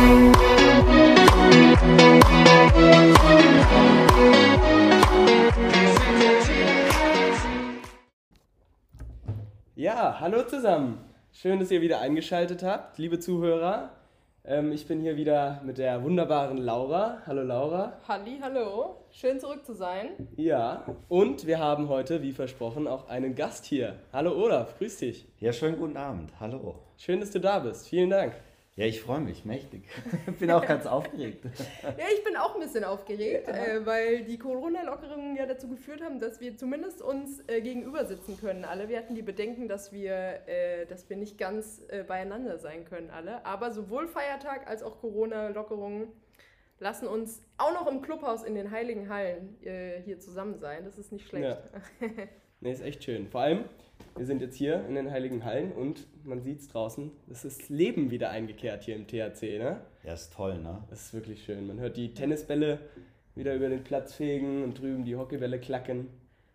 Ja, hallo zusammen. Schön, dass ihr wieder eingeschaltet habt, liebe Zuhörer. Ähm, ich bin hier wieder mit der wunderbaren Laura. Hallo Laura. Halli, hallo. Schön zurück zu sein. Ja, und wir haben heute, wie versprochen, auch einen Gast hier. Hallo Olaf, grüß dich. Ja, schönen guten Abend. Hallo. Schön, dass du da bist. Vielen Dank. Ja, ich freue mich mächtig. bin auch ganz aufgeregt. Ja, ich bin auch ein bisschen aufgeregt, ja. äh, weil die Corona-Lockerungen ja dazu geführt haben, dass wir zumindest uns äh, gegenüber sitzen können alle. Wir hatten die Bedenken, dass wir, äh, dass wir nicht ganz äh, beieinander sein können alle. Aber sowohl Feiertag als auch Corona-Lockerungen lassen uns auch noch im Clubhaus in den Heiligen Hallen äh, hier zusammen sein. Das ist nicht schlecht. Ja. nee, ist echt schön. Vor allem, wir sind jetzt hier in den Heiligen Hallen und man sieht es draußen, es ist Leben wieder eingekehrt hier im THC, ne? Ja, ist toll, ne? Das ist wirklich schön. Man hört die Tennisbälle wieder über den Platz fegen und drüben die Hockeybälle klacken.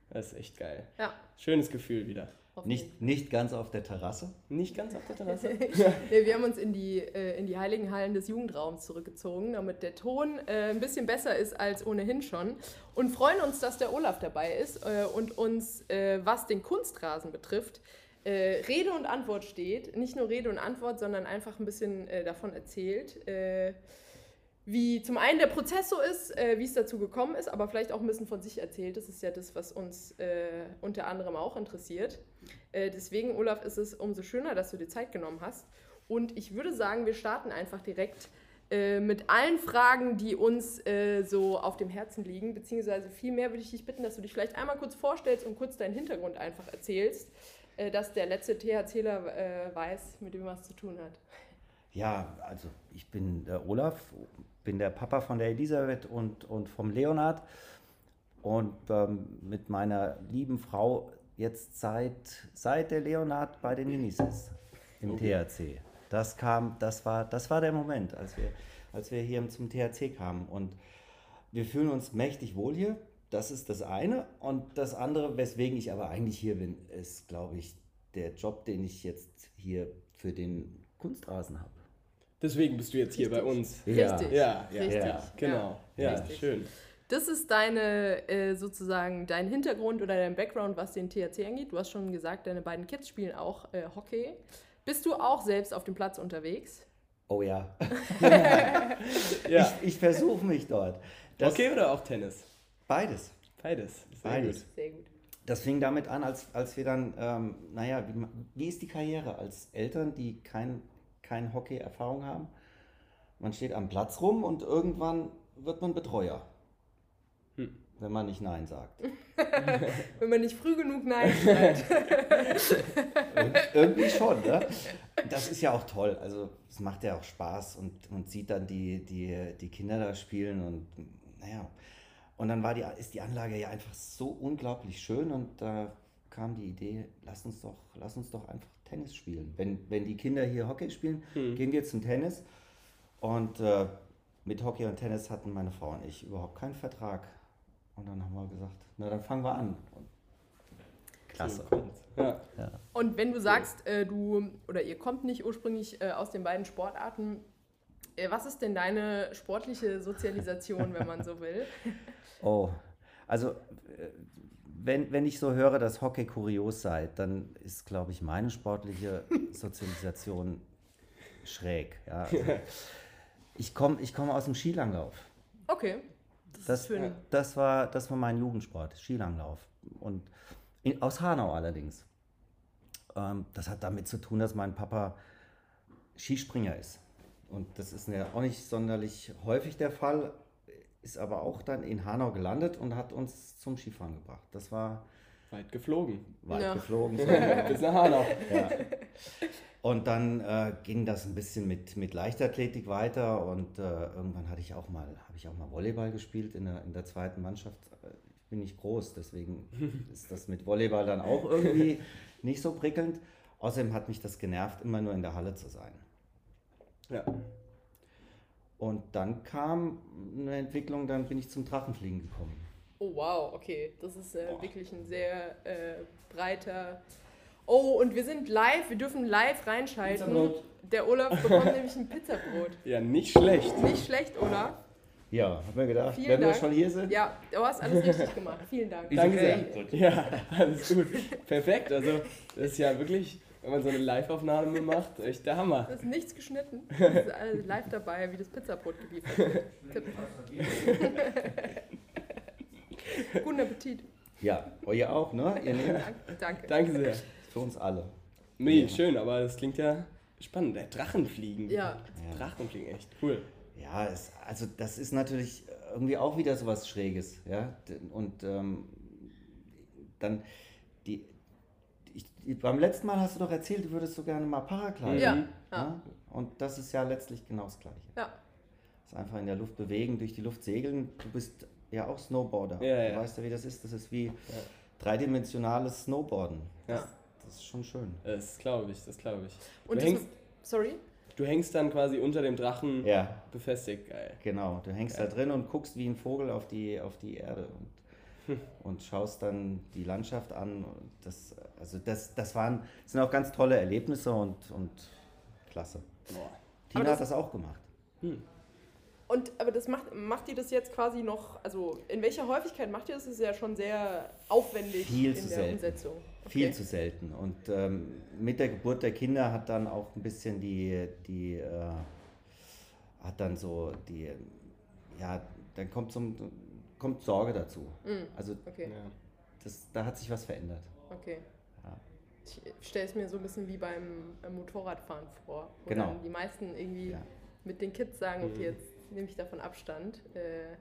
Das ist echt geil. Ja. Schönes Gefühl wieder. Nicht, nicht ganz auf der Terrasse? Nicht ganz auf der Terrasse. nee, wir haben uns in die, äh, in die heiligen Hallen des Jugendraums zurückgezogen, damit der Ton äh, ein bisschen besser ist als ohnehin schon. Und freuen uns, dass der Olaf dabei ist äh, und uns, äh, was den Kunstrasen betrifft, äh, Rede und Antwort steht. Nicht nur Rede und Antwort, sondern einfach ein bisschen äh, davon erzählt wie zum einen der Prozess so ist, äh, wie es dazu gekommen ist, aber vielleicht auch ein bisschen von sich erzählt. Das ist ja das, was uns äh, unter anderem auch interessiert. Äh, deswegen, Olaf, ist es umso schöner, dass du dir Zeit genommen hast. Und ich würde sagen, wir starten einfach direkt äh, mit allen Fragen, die uns äh, so auf dem Herzen liegen. Beziehungsweise vielmehr würde ich dich bitten, dass du dich vielleicht einmal kurz vorstellst und kurz deinen Hintergrund einfach erzählst, äh, dass der letzte THCler weiß, mit dem was zu tun hat. Ja, also ich bin Olaf, bin der Papa von der Elisabeth und, und vom Leonard und ähm, mit meiner lieben Frau jetzt seit, seit der Leonard bei den Ninis ist im okay. THC. Das kam, das war, das war der Moment, als wir, als wir hier zum THC kamen. Und wir fühlen uns mächtig wohl hier. Das ist das eine. Und das andere, weswegen ich aber eigentlich hier bin, ist, glaube ich, der Job, den ich jetzt hier für den Kunstrasen habe. Deswegen bist du jetzt hier Richtig. bei uns. Ja. Richtig. Ja, ja. Richtig. ja. genau. Ja, Richtig. schön. Das ist deine äh, sozusagen dein Hintergrund oder dein Background, was den THC angeht. Du hast schon gesagt, deine beiden Kids spielen auch äh, Hockey. Bist du auch selbst auf dem Platz unterwegs? Oh ja. ja. Ich, ich versuche mich dort. Das Hockey oder auch Tennis? Beides. Beides. Sehr Beides. Gut. Sehr gut. Das fing damit an, als, als wir dann, ähm, naja, wie, wie ist die Karriere als Eltern, die kein keine Hockey-Erfahrung haben. Man steht am Platz rum und irgendwann wird man Betreuer. Hm. Wenn man nicht Nein sagt. wenn man nicht früh genug Nein sagt. irgendwie schon, ne? Das ist ja auch toll. Also es macht ja auch Spaß und, und sieht dann die, die, die Kinder da spielen und naja. Und dann war die, ist die Anlage ja einfach so unglaublich schön und da kam die Idee, lass uns doch, lass uns doch einfach Tennis spielen. Wenn, wenn die Kinder hier Hockey spielen, hm. gehen wir zum Tennis. Und äh, mit Hockey und Tennis hatten meine Frau und ich überhaupt keinen Vertrag. Und dann haben wir gesagt, na dann fangen wir an. Und Klasse. Ja. Ja. Und wenn du sagst, äh, du oder ihr kommt nicht ursprünglich äh, aus den beiden Sportarten, äh, was ist denn deine sportliche Sozialisation, wenn man so will? Oh, also äh, wenn, wenn ich so höre, dass Hockey kurios sei, dann ist, glaube ich, meine sportliche Sozialisation schräg. Ja, also ich komme ich komm aus dem Skilanglauf. Okay. Das, das, das, war, das war mein Jugendsport, Skilanglauf. Und in, aus Hanau allerdings. Ähm, das hat damit zu tun, dass mein Papa Skispringer ist. Und das ist ja auch nicht sonderlich häufig der Fall, ist aber auch dann in Hanau gelandet und hat uns zum Skifahren gebracht. Das war weit geflogen. Weit ja. geflogen. Bis nach Hanau. Ja. Und dann äh, ging das ein bisschen mit, mit Leichtathletik weiter und äh, irgendwann hatte ich auch mal, habe ich auch mal Volleyball gespielt in der, in der zweiten Mannschaft. Ich bin nicht groß, deswegen ist das mit Volleyball dann auch irgendwie nicht so prickelnd. Außerdem hat mich das genervt, immer nur in der Halle zu sein. Ja. Und dann kam eine Entwicklung, dann bin ich zum Drachenfliegen gekommen. Oh wow, okay. Das ist äh, wirklich ein sehr äh, breiter Oh, und wir sind live, wir dürfen live reinschalten. Pizzabrot. Der Olaf bekommt nämlich ein Pizzabrot. Ja, nicht schlecht. Nicht schlecht, Olaf. Ja, hab mir gedacht, Vielen wenn wir Dank. schon hier sind. Ja, du hast alles richtig gemacht. Vielen Dank. Danke sehr. Ja, alles gut. Perfekt. Also, das ist ja wirklich, wenn man so eine Live-Aufnahme macht, echt der Hammer. Es ist nichts geschnitten. Es ist alles live dabei, wie das Pizzabrot geliefert wird. Tipp. Guten Appetit. Ja, euer auch, ne? Ihr nehmt Danke. Danke. Danke sehr. für uns alle. Nee, schön, aber das klingt ja spannend. Der Drachenfliegen. Ja, Ja. Drachenfliegen, echt cool. Ja, es, also das ist natürlich irgendwie auch wieder so was Schräges, ja. Und ähm, dann die, beim letzten Mal hast du doch erzählt, du würdest so gerne mal Paragliden. Ja. Mhm. Ja. Und das ist ja letztlich genau das Gleiche. ja. Das ist einfach in der Luft bewegen, durch die Luft segeln. Du bist ja auch Snowboarder. Ja, du ja. weißt ja, wie das ist. Das ist wie dreidimensionales Snowboarden. Ja. Das, das ist schon schön. Das glaube ich, das glaube ich. Und du, das, hängst, sorry? du hängst dann quasi unter dem Drachen Ja, befestigt. Geil. genau. Du hängst da drin und guckst wie ein Vogel auf die, auf die Erde und, und schaust dann die Landschaft an. Und das, also das, das waren, das sind auch ganz tolle Erlebnisse und, und klasse. Boah. Tina das- hat das auch gemacht. Und aber das macht, macht ihr das jetzt quasi noch, also in welcher Häufigkeit macht ihr das? Das ist ja schon sehr aufwendig Viel in zu der selten. Umsetzung. Viel Okay. zu selten. Und ähm, mit der Geburt der Kinder hat dann auch ein bisschen die, die äh, hat dann so die, ja, dann kommt, zum, kommt Sorge dazu. Mm, Also Okay, Ja. das, da hat sich was verändert. okay. Ja. Ich stelle es mir so ein bisschen wie beim äh, Motorradfahren vor. Wo Genau. dann die meisten irgendwie Ja. mit den Kids sagen, okay, Mhm. jetzt nehme ich davon Abstand. Äh,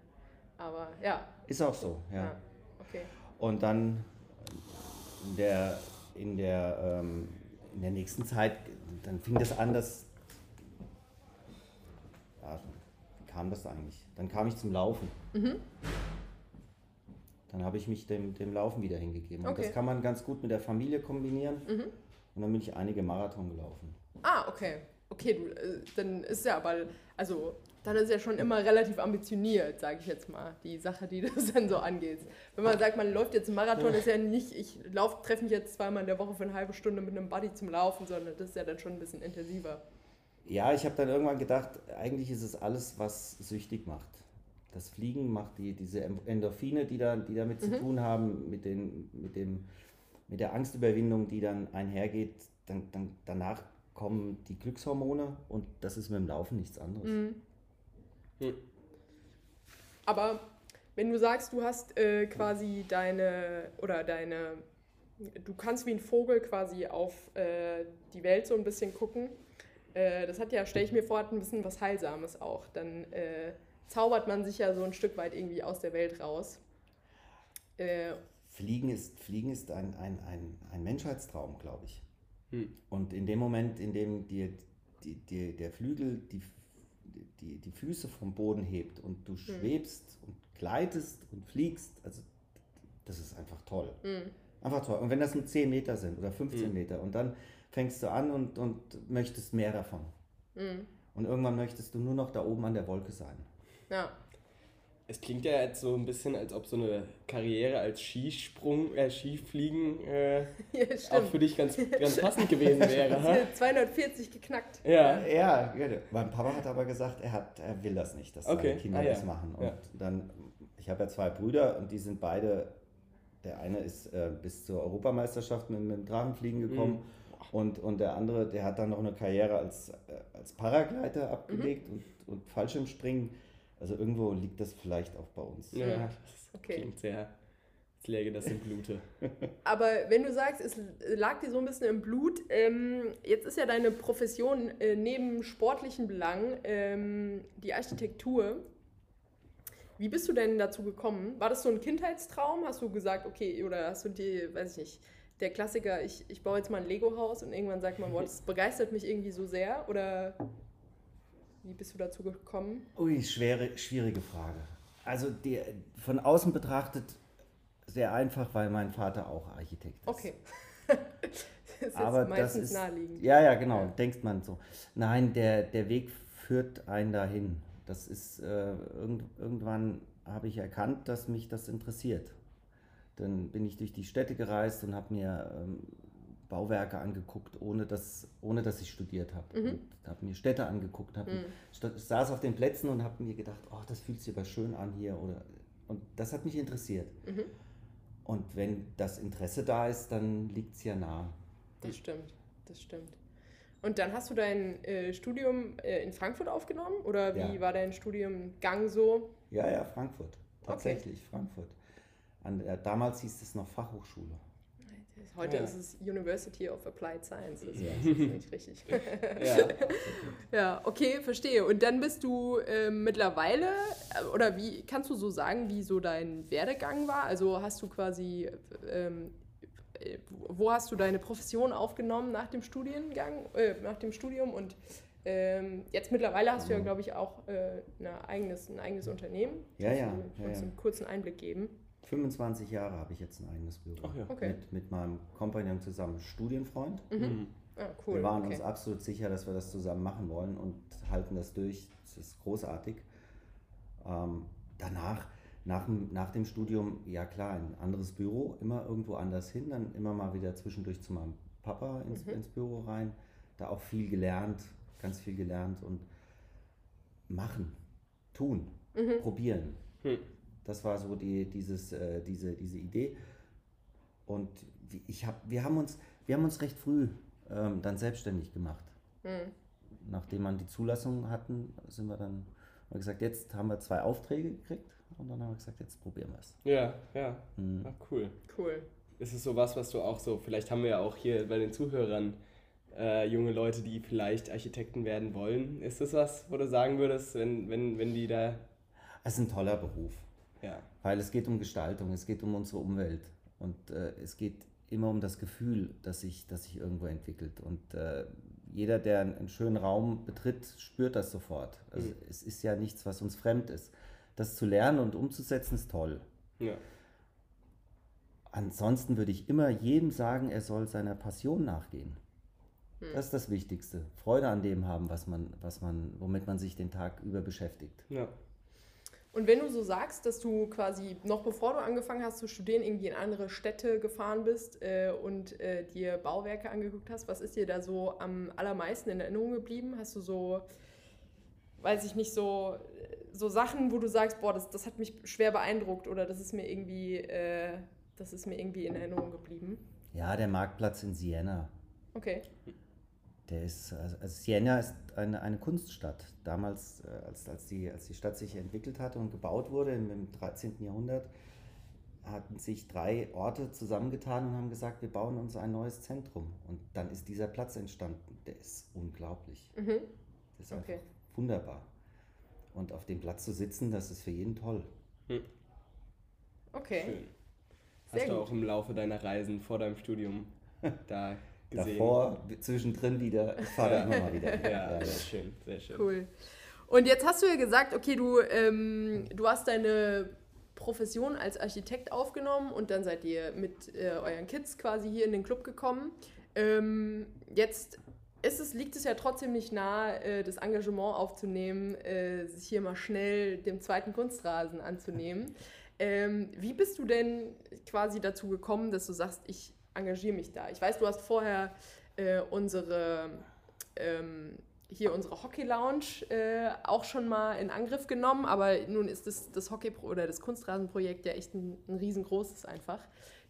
aber ja, Ist auch so, ja. ja. okay. Und dann in der, in der, ähm, in der nächsten Zeit, dann fing das an, dass. Ja, wie kam das eigentlich? Dann kam ich zum Laufen. Mhm. Dann habe ich mich dem, dem Laufen wieder hingegeben. Und Okay. das kann man ganz gut mit der Familie kombinieren. Mhm. Und dann bin ich einige Marathon gelaufen. Ah, okay. Okay, du, äh, dann ist ja aber, also, dann ist ja schon immer relativ ambitioniert, sage ich jetzt mal, die Sache, die das dann so angeht. Wenn man sagt, man läuft jetzt einen Marathon, ist ja nicht, ich treffe mich jetzt zweimal in der Woche für eine halbe Stunde mit einem Buddy zum Laufen, sondern das ist ja dann schon ein bisschen intensiver. Ja, ich habe dann irgendwann gedacht, eigentlich ist es alles, was süchtig macht. Das Fliegen macht die, diese Endorphine, die, da, die damit zu Mhm. tun haben, mit, den, mit, dem, mit der Angstüberwindung, die dann einhergeht. Dann, dann, danach kommen die Glückshormone und das ist mit dem Laufen nichts anderes. Mhm. Mhm. Aber wenn du sagst, du hast äh, quasi deine, oder deine, du kannst wie ein Vogel quasi auf äh, die Welt so ein bisschen gucken, äh, das hat ja, stelle ich mir vor, hat ein bisschen was Heilsames auch. Dann äh, zaubert man sich ja so ein Stück weit irgendwie aus der Welt raus. Äh, Fliegen ist, Fliegen ist ein, ein, ein, ein Menschheitstraum, glaube ich. Hm. Und in dem Moment, in dem dir die, die, der Flügel die, die, die Füße vom Boden hebt und du schwebst und gleitest und fliegst, also das ist einfach toll. mh, Einfach toll. Und wenn das nur 10 Meter sind oder 15 Mhm. Meter und dann fängst du an und, und möchtest mehr davon. mh, Und irgendwann möchtest du nur noch da oben an der Wolke sein. Ja. Es klingt ja jetzt so ein bisschen, als ob so eine Karriere als Skisprung, äh, Skifliegen äh, ja, auch für dich ganz, ganz passend gewesen wäre. ha? 240 geknackt. Ja. Ja, ja, mein Papa hat aber gesagt, er, hat, er will das nicht, dass Okay, seine Kinder ah, ja. das machen. Und Ja. dann, ich habe ja zwei Brüder und die sind beide, der eine ist äh, bis zur Europameisterschaft mit, mit dem Drachenfliegen gekommen Mhm. und, und der andere, der hat dann noch eine Karriere als, äh, als Paragleiter abgelegt und, und Fallschirmspringen. Also irgendwo liegt das vielleicht auch bei uns. Ja, Ja. das Okay. klingt sehr, als läge das im Blute. Aber wenn du sagst, es lag dir so ein bisschen im Blut, ähm, jetzt ist ja deine Profession äh, neben sportlichen Belangen ähm, die Architektur. Wie bist du denn dazu gekommen? War das so ein Kindheitstraum? Hast du gesagt, okay, oder hast du die, weiß ich nicht, der Klassiker, ich, ich baue jetzt mal ein Lego-Haus und irgendwann sagt man, boah, das begeistert mich irgendwie so sehr? Oder wie bist du dazu gekommen? Ui, schwere, schwierige Frage. Also die, von außen betrachtet sehr einfach, weil mein Vater auch Architekt ist. Okay. das ist Aber das meistens ist, naheliegend. ja, ja, genau, Ja. denkt man so. Nein, der, der Weg führt einen dahin. Das ist, äh, irgend, irgendwann habe ich erkannt, dass mich das interessiert. Dann bin ich durch die Städte gereist und habe mir ähm, Bauwerke angeguckt, ohne dass, ohne dass ich studiert habe. Mhm. Habe mir Städte angeguckt, hab, Mhm. saß auf den Plätzen und habe mir gedacht, oh, das fühlt sich aber schön an hier. Oder, und das hat mich interessiert. Mhm. Und wenn das Interesse da ist, dann liegt es ja nah. Das stimmt, das stimmt. Und dann hast du dein äh, Studium äh, in Frankfurt aufgenommen? Oder wie Ja. war dein Studiumgang so? Ja, ja, Frankfurt. Tatsächlich, Frankfurt. An, äh, damals hieß es noch Fachhochschule. Heute Ja. ist es University of Applied Sciences. Ja, das ist nicht richtig. Ja. Ja, okay, verstehe. Und dann bist du äh, mittlerweile, oder wie kannst du so sagen, wie so dein Werdegang war? Also hast du quasi, ähm, äh, wo hast du deine Profession aufgenommen nach dem Studiengang, äh, nach dem Studium? Und ähm, jetzt mittlerweile hast du ja, glaube ich, auch äh, eine eigenes, ein eigenes Unternehmen. Ja, ja, Kannst du uns einen kurzen Einblick geben? 25 Jahre habe ich jetzt ein eigenes Büro. Ach ja. Okay. Mit, mit meinem Kompagnon zusammen, Studienfreund. Mhm. Ah, cool. Wir waren okay. uns absolut sicher, dass wir das zusammen machen wollen und halten das durch. Das ist großartig. Ähm, danach, nach, dem- nach dem Studium, ja klar, ein anderes Büro, immer irgendwo anders hin, dann immer mal wieder zwischendurch zu meinem Papa ins, Mhm. ins Büro rein. Da auch viel gelernt, ganz viel gelernt und machen, tun, Mhm. probieren. Hm. Das war so die, dieses, äh, diese, diese Idee. Und ich hab, wir, haben uns, wir haben uns recht früh ähm, dann selbstständig gemacht. Mhm. Nachdem wir die Zulassung hatten, sind wir dann haben wir gesagt, jetzt haben wir zwei Aufträge gekriegt und dann haben wir gesagt, jetzt probieren wir es. Ja, ja. Mhm. Ah, cool. Cool. Ist es sowas, was du auch so, vielleicht haben wir ja auch hier bei den Zuhörern äh, junge Leute, die vielleicht Architekten werden wollen. Ist das was, wo du sagen würdest, wenn, wenn, wenn die da, Es ist ein toller Beruf, ja, weil es geht um Gestaltung, es geht um unsere Umwelt und äh, es geht immer um das Gefühl, das sich, das sich irgendwo entwickelt. Und äh, jeder, der einen, schönen Raum betritt, spürt das sofort. Also Mhm. es ist ja nichts, was uns fremd ist. Das zu lernen und umzusetzen ist toll. ja, Ansonsten würde ich immer jedem sagen, er soll seiner Passion nachgehen. Das ist das Wichtigste. Freude an dem haben, was man, was man, womit man sich den Tag über beschäftigt. ja. Und wenn du so sagst, dass du quasi noch bevor du angefangen hast zu studieren, irgendwie in andere Städte gefahren bist äh, und äh, dir Bauwerke angeguckt hast, was ist dir da so am allermeisten in Erinnerung geblieben? Hast du so, weiß ich nicht, so, so Sachen, wo du sagst, boah, das, das hat mich schwer beeindruckt oder das ist mir irgendwie, äh, das ist mir irgendwie in Erinnerung geblieben? Ja, der Marktplatz in Siena. Okay. Der ist, also also Siena ist eine, eine Kunststadt. Damals, äh, als, als, die, als die Stadt sich entwickelt hatte und gebaut wurde im, im 13. Jahrhundert, hatten sich drei Orte zusammengetan und haben gesagt, wir bauen uns ein neues Zentrum. Und dann ist dieser Platz entstanden. Der ist unglaublich. Mhm. Der ist Okay. einfach wunderbar. Und auf dem Platz zu sitzen, das ist für jeden toll. Okay. Schön. Sehr Hast du gut. auch im Laufe deiner Reisen vor deinem Studium da gesehen? Davor, zwischendrin wieder, ich fahre da immer mal wieder. Ja, sehr schön, sehr schön. Cool. Und jetzt hast du ja gesagt, okay, du, ähm, du hast deine Profession als Architekt aufgenommen und dann seid ihr mit äh, euren Kids quasi hier in den Club gekommen. Ähm, jetzt ist es, liegt es ja trotzdem nicht nahe, äh, das Engagement aufzunehmen, äh, sich hier mal schnell dem zweiten Kunstrasen anzunehmen. Ähm, wie bist du denn quasi dazu gekommen, dass du sagst, ich engagiere mich da? Ich weiß, du hast vorher äh, unsere ähm, hier unsere Hockey Lounge äh, auch schon mal in Angriff genommen, aber nun ist das, das Hockey oder das Kunstrasenprojekt ja echt ein, ein riesengroßes einfach.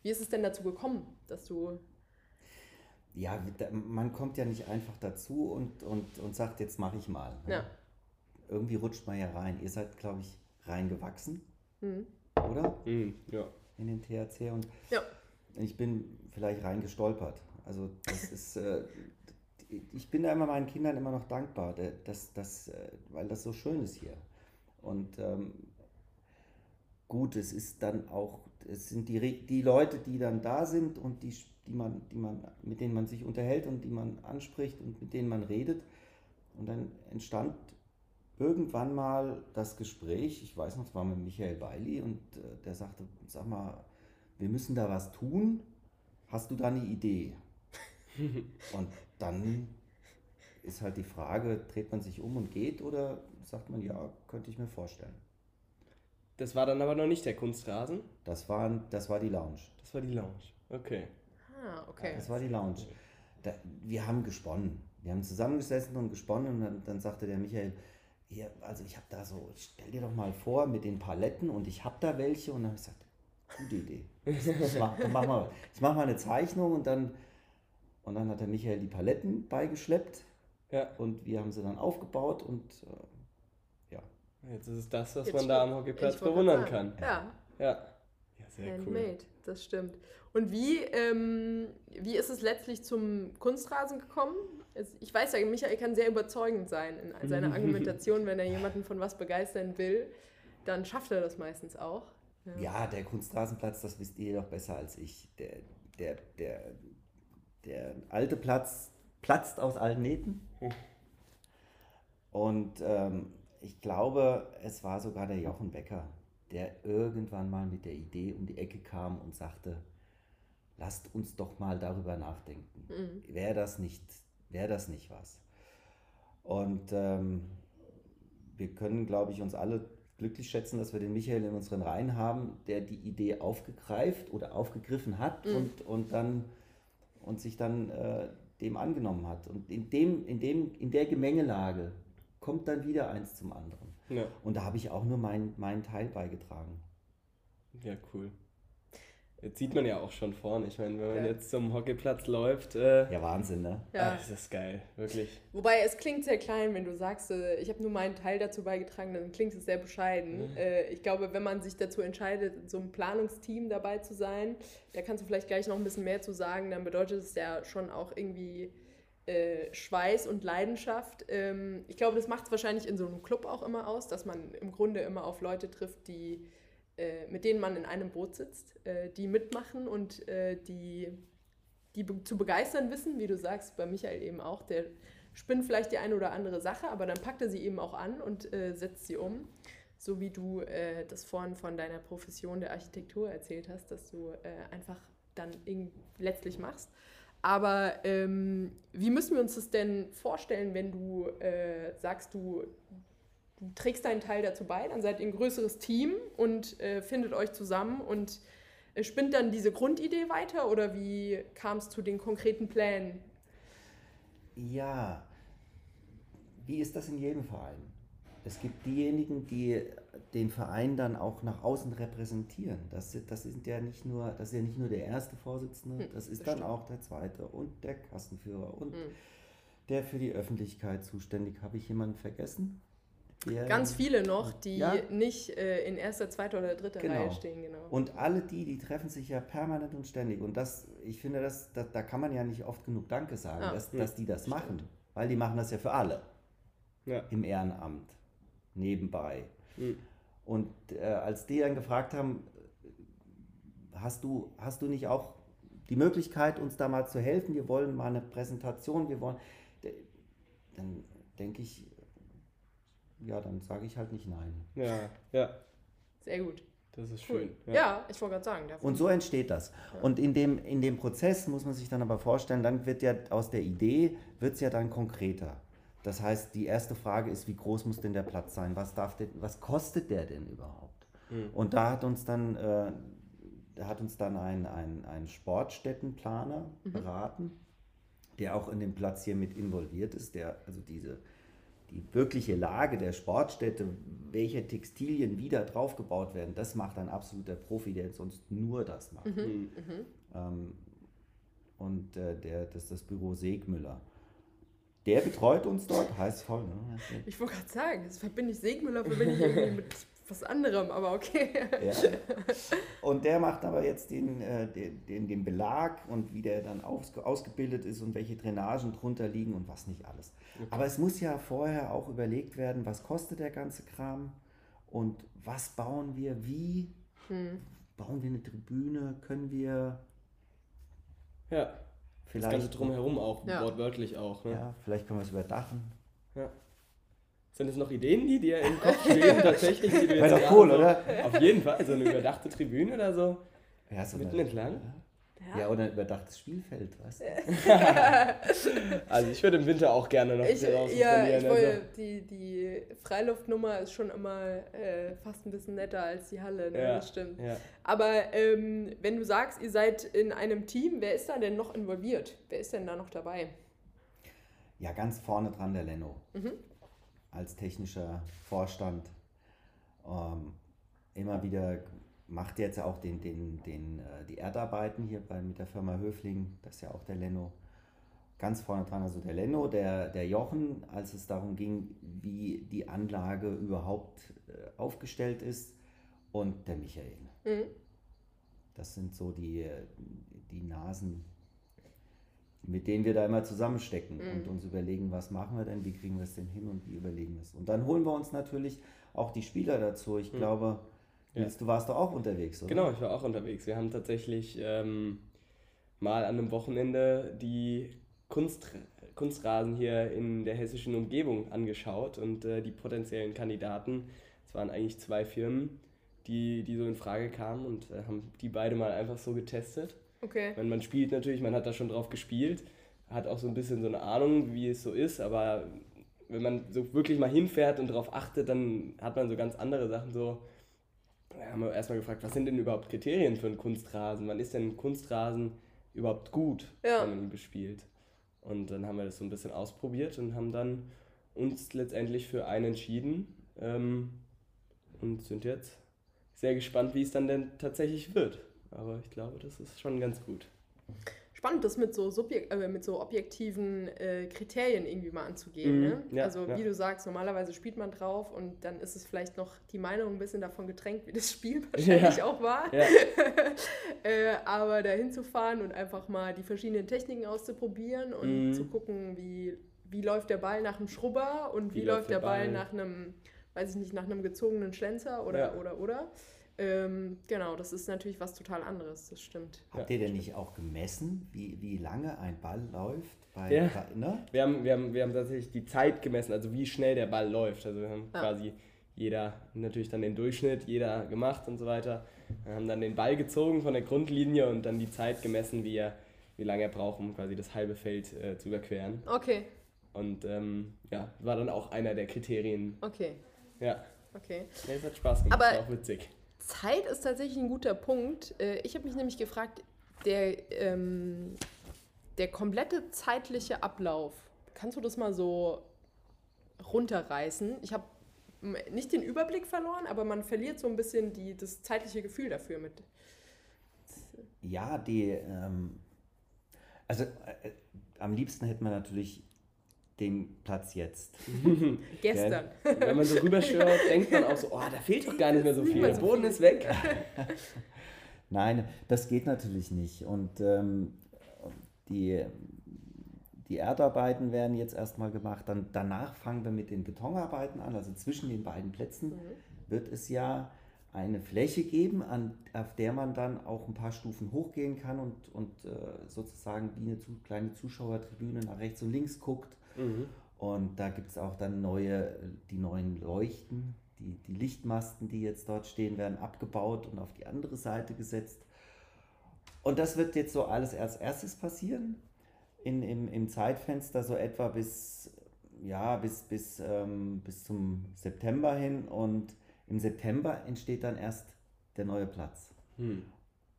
Wie ist es denn dazu gekommen, dass du Ja, man kommt ja nicht einfach dazu und, und, und sagt, jetzt mache ich mal. ne? Ja. Irgendwie rutscht man ja rein. Ihr seid, glaube ich, reingewachsen, hm, oder? Mhm, ja. In den THC. Und Ja. Ich bin vielleicht reingestolpert. Also das ist, äh, ich bin da immer meinen Kindern immer noch dankbar, da- dass, dass, äh, weil das so schön ist hier. Und ähm, gut, es ist dann auch, es sind die, die Leute, die dann da sind und die, die man, die man, mit denen man sich unterhält und die man anspricht und mit denen man redet. Und dann entstand irgendwann mal das Gespräch, ich weiß noch, es war mit Michael Weili und äh, der sagte, sag mal, wir müssen da was tun. Hast du da eine Idee? und dann ist halt die Frage, dreht man sich um und geht oder sagt man, ja, könnte ich mir vorstellen. Das war dann aber noch nicht der Kunstrasen, Das war, das war die Lounge. das war die Lounge. Okay. Ah, okay. Das war die Lounge. Da, wir haben gesponnen. Wir haben zusammengesessen und gesponnen und dann, dann sagte der Michael, hier, also ich habe da so, stell dir doch mal vor mit den Paletten und ich habe da welche und dann habe ich gesagt, gute Idee. Ich mach, mach mal, ich mache mal eine Zeichnung und dann, und dann hat der Michael die Paletten beigeschleppt Ja. und wir haben sie dann aufgebaut und äh, ja. Jetzt ist es das, was Jetzt man da am Hockeyplatz bewundern kann. Ja, Ja. Ja, sehr cool. handmade, das stimmt. Und wie, ähm, wie ist es letztlich zum Kunstrasen gekommen? Ich weiß ja, Michael kann sehr überzeugend sein in seiner Argumentation, wenn er jemanden von was begeistern will, dann schafft er das meistens auch. Ja, der Kunstrasenplatz, das wisst ihr doch besser als ich. Der, der, der, der alte Platz platzt aus allen Nähten. Und ähm, ich glaube, es war sogar der Jochen Becker, der irgendwann mal mit der Idee um die Ecke kam und sagte, lasst uns doch mal darüber nachdenken. Wäre das nicht, wäre das nicht was? Und ähm, wir können, glaube ich, uns alle glücklich schätzen, dass wir den Michael in unseren Reihen haben, der die Idee aufgegreift oder aufgegriffen hat und, und dann und sich dann äh, dem angenommen hat. Und in, dem, in, dem, in der Gemengelage kommt dann wieder eins zum anderen. Ja. Und da habe ich auch nur meinen meinen Teil beigetragen. ja, cool. Jetzt sieht man ja auch schon vorne. Ich meine, wenn man Ja. jetzt zum Hockeyplatz läuft, äh, Ja, Wahnsinn, ne? Ja. ah, das ist geil, wirklich. Wobei es klingt sehr klein, wenn du sagst, äh, ich habe nur meinen Teil dazu beigetragen, dann klingt es sehr bescheiden. Äh, Ich glaube, wenn man sich dazu entscheidet, in so einem Planungsteam dabei zu sein, da kannst du vielleicht gleich noch ein bisschen mehr zu sagen, dann bedeutet es ja schon auch irgendwie äh, Schweiß und Leidenschaft. Ähm, Ich glaube, das macht es wahrscheinlich in so einem Club auch immer aus, dass man im Grunde immer auf Leute trifft, die äh, mit denen man in einem Boot sitzt, äh, die mitmachen und äh, die die be zu begeistern wissen, wie du sagst, bei Michael eben auch, der spinnt vielleicht die eine oder andere Sache, aber dann packt er sie eben auch an und äh, setzt sie um. So wie du äh, das vorhin von deiner Profession der Architektur erzählt hast, dass du äh, einfach dann letztlich machst. Aber ähm, wie müssen wir uns das denn vorstellen, wenn du äh, sagst, du trägst deinen Teil dazu bei, dann seid ihr ein größeres Team und äh, findet euch zusammen und äh, spinnt dann diese Grundidee weiter oder wie kam es zu den konkreten Plänen? Ja, wie ist das in jedem Verein? Es gibt diejenigen, die den Verein dann auch nach außen repräsentieren. Das, das sind ja nicht nur, das ist ja nicht nur der erste Vorsitzende, Hm, das ist das dann stimmt. auch der zweite und der Kassenführer und Hm. der für die Öffentlichkeit zuständig. Habe ich jemanden vergessen? Der- Ganz viele noch, die Ja. nicht äh, in erster, zweiter oder dritter Genau. Reihe stehen, genau. Und alle die, die treffen sich ja permanent und ständig. Und das, ich finde, das, da, da kann man ja nicht oft genug Danke sagen, Ah. dass, Hm, dass die das stimmt. machen. Weil die machen das ja für alle. Ja. Im Ehrenamt. Nebenbei. Mhm. Und äh, als die dann gefragt haben, hast du, hast du nicht auch die Möglichkeit, uns da mal zu helfen? Wir wollen mal eine Präsentation, wir wollen. Dann denke ich, ja, dann sage ich halt nicht nein. Ja, ja, Sehr gut. das ist Cool. schön. Ja, ich wollte gerade sagen. Und so entsteht das. Und in dem, in dem Prozess muss man sich dann aber vorstellen, dann wird ja aus der Idee, wird es ja dann konkreter. Das heißt, die erste Frage ist, wie groß muss denn der Platz sein? Was, darf denn, was kostet der denn überhaupt? Mhm. Und da hat uns dann, äh, da hat uns dann ein, ein, ein Sportstättenplaner beraten, der auch in dem Platz hier mit involviert ist, der also diese die wirkliche Lage der Sportstätte, welche Textilien wieder draufgebaut werden, das macht ein absoluter Profi, der sonst nur das macht. Mhm. Ähm, und äh, der, das ist das Büro Segmüller. Der betreut uns dort, heißt voll, ne? Ich wollte gerade sagen, das verbinde ich Segmüller, verbinde ich irgendwie mit was anderem, aber okay. Ja. Und der macht aber jetzt den, äh, den, den, den Belag und wie der dann aus, ausgebildet ist und welche Drainagen drunter liegen und was nicht alles. Aber es muss ja vorher auch überlegt werden, was kostet der ganze Kram und was bauen wir, wie Hm. bauen wir eine Tribüne, können wir Ja, das vielleicht, Ganze drumherum auch, Ja. wortwörtlich auch. Ne? ja, vielleicht können wir es überdachen. Ja. Sind es noch Ideen, die dir im Kopf stehen, tatsächlich? Die du Wäre jetzt doch cool, so, oder? Auf jeden Fall, so eine überdachte Tribüne oder so. Ja, so Mitten eine- entlang? Ja, ja oder ein überdachtes Spielfeld, weißt du? also ich würde im Winter auch gerne noch ich, draußen ja, trainieren. Ich also. die, die Freiluftnummer ist schon immer äh, fast ein bisschen netter als die Halle, ne? Ja, das stimmt. Ja. Aber ähm, wenn du sagst, ihr seid in einem Team, wer ist da denn noch involviert? Wer ist denn da noch dabei? Ja, ganz vorne dran der Leno. Mhm. Als technischer Vorstand. Ähm, immer wieder macht jetzt auch den, den, den, äh, die Erdarbeiten hier bei, mit der Firma Höfling, das ist ja auch der Leno, ganz vorne dran, also der Leno, der, der Jochen, als es darum ging, wie die Anlage überhaupt äh, aufgestellt ist und der Michael. Mhm. Das sind so die, die Nasen, mit denen wir da immer zusammenstecken mhm. und uns überlegen, was machen wir denn, wie kriegen wir es denn hin und wie überlegen wir es. Und dann holen wir uns natürlich auch die Spieler dazu. Ich mhm. glaube, Nils, ja. du warst doch auch unterwegs, oder? Genau, ich war auch unterwegs. Wir haben tatsächlich ähm, mal an einem Wochenende die Kunst, Kunstrasen hier in der hessischen Umgebung angeschaut und äh, die potenziellen Kandidaten. Es waren eigentlich zwei Firmen, die, die so in Frage kamen und äh, haben die beide mal einfach so getestet. Okay. Wenn man spielt natürlich, man hat da schon drauf gespielt, hat auch so ein bisschen so eine Ahnung, wie es so ist, aber wenn man so wirklich mal hinfährt und darauf achtet, dann hat man so ganz andere Sachen so da haben wir erstmal gefragt, was sind denn überhaupt Kriterien für einen Kunstrasen? Wann ist denn ein Kunstrasen überhaupt gut, ja. wenn man ihn bespielt? Und dann haben wir das so ein bisschen ausprobiert und haben dann uns letztendlich für einen entschieden ähm, und sind jetzt sehr gespannt, wie es dann denn tatsächlich wird. Aber ich glaube, das ist schon ganz gut spannend, das mit so, Subjek äh, mit so objektiven äh, Kriterien irgendwie mal anzugehen. Mhm. Ne? Ja, also ja. wie du sagst, normalerweise spielt man drauf und dann ist es vielleicht noch die Meinung ein bisschen davon getränkt, wie das Spiel wahrscheinlich ja. auch war. äh, aber da hinzufahren und einfach mal die verschiedenen Techniken auszuprobieren und mhm. zu gucken, wie, wie läuft der Ball nach einem Schrubber und wie, wie läuft der Ball, Ball nach einem, weiß ich nicht, nach einem gezogenen Schlenzer oder oder oder. Ähm, genau, das ist natürlich was total anderes, das stimmt. Habt ihr denn nicht auch gemessen, wie, wie lange ein Ball läuft? Bei, ja. ne? wir, haben, wir, haben, wir haben tatsächlich die Zeit gemessen, also wie schnell der Ball läuft. Also wir haben ja. quasi jeder, natürlich dann den Durchschnitt, jeder gemacht und so weiter. Wir haben dann den Ball gezogen von der Grundlinie und dann die Zeit gemessen, wie, er, wie lange er braucht, um quasi das halbe Feld äh, zu überqueren. Okay. Und ähm, ja, war dann auch einer der Kriterien. Okay. Ja. Okay. Ja, es hat Spaß gemacht, Aber war auch witzig. Zeit ist tatsächlich ein guter Punkt. Äh, ich habe mich nämlich gefragt, der, ähm, der komplette zeitliche Ablauf, kannst du das mal so runterreißen? Ich habe nicht den Überblick verloren, aber man verliert so ein bisschen die, das zeitliche Gefühl dafür mit. Ja, die, ähm, also äh, am liebsten hätte man natürlich den Platz jetzt. Gestern. Wenn man so rüberschaut, denkt man auch so, oh, da fehlt doch gar nicht mehr so viel. Der Boden ist weg. Nein, das geht natürlich nicht. Und ähm, die, die Erdarbeiten werden jetzt erstmal gemacht. Dann, danach fangen wir mit den Betonarbeiten an. Also zwischen den beiden Plätzen mhm. wird es ja eine Fläche geben, an, auf der man dann auch ein paar Stufen hochgehen kann und, und äh, sozusagen wie eine zu, kleine Zuschauertribüne nach rechts und links guckt Mhm. Und da gibt es auch dann neue, die neuen Leuchten, die, die Lichtmasten, die jetzt dort stehen, werden abgebaut und auf die andere Seite gesetzt. Und das wird jetzt so alles als erstes passieren. In, im, Im Zeitfenster so etwa bis, ja, bis, bis, ähm, bis zum September hin. Und im September entsteht dann erst der neue Platz. Hm.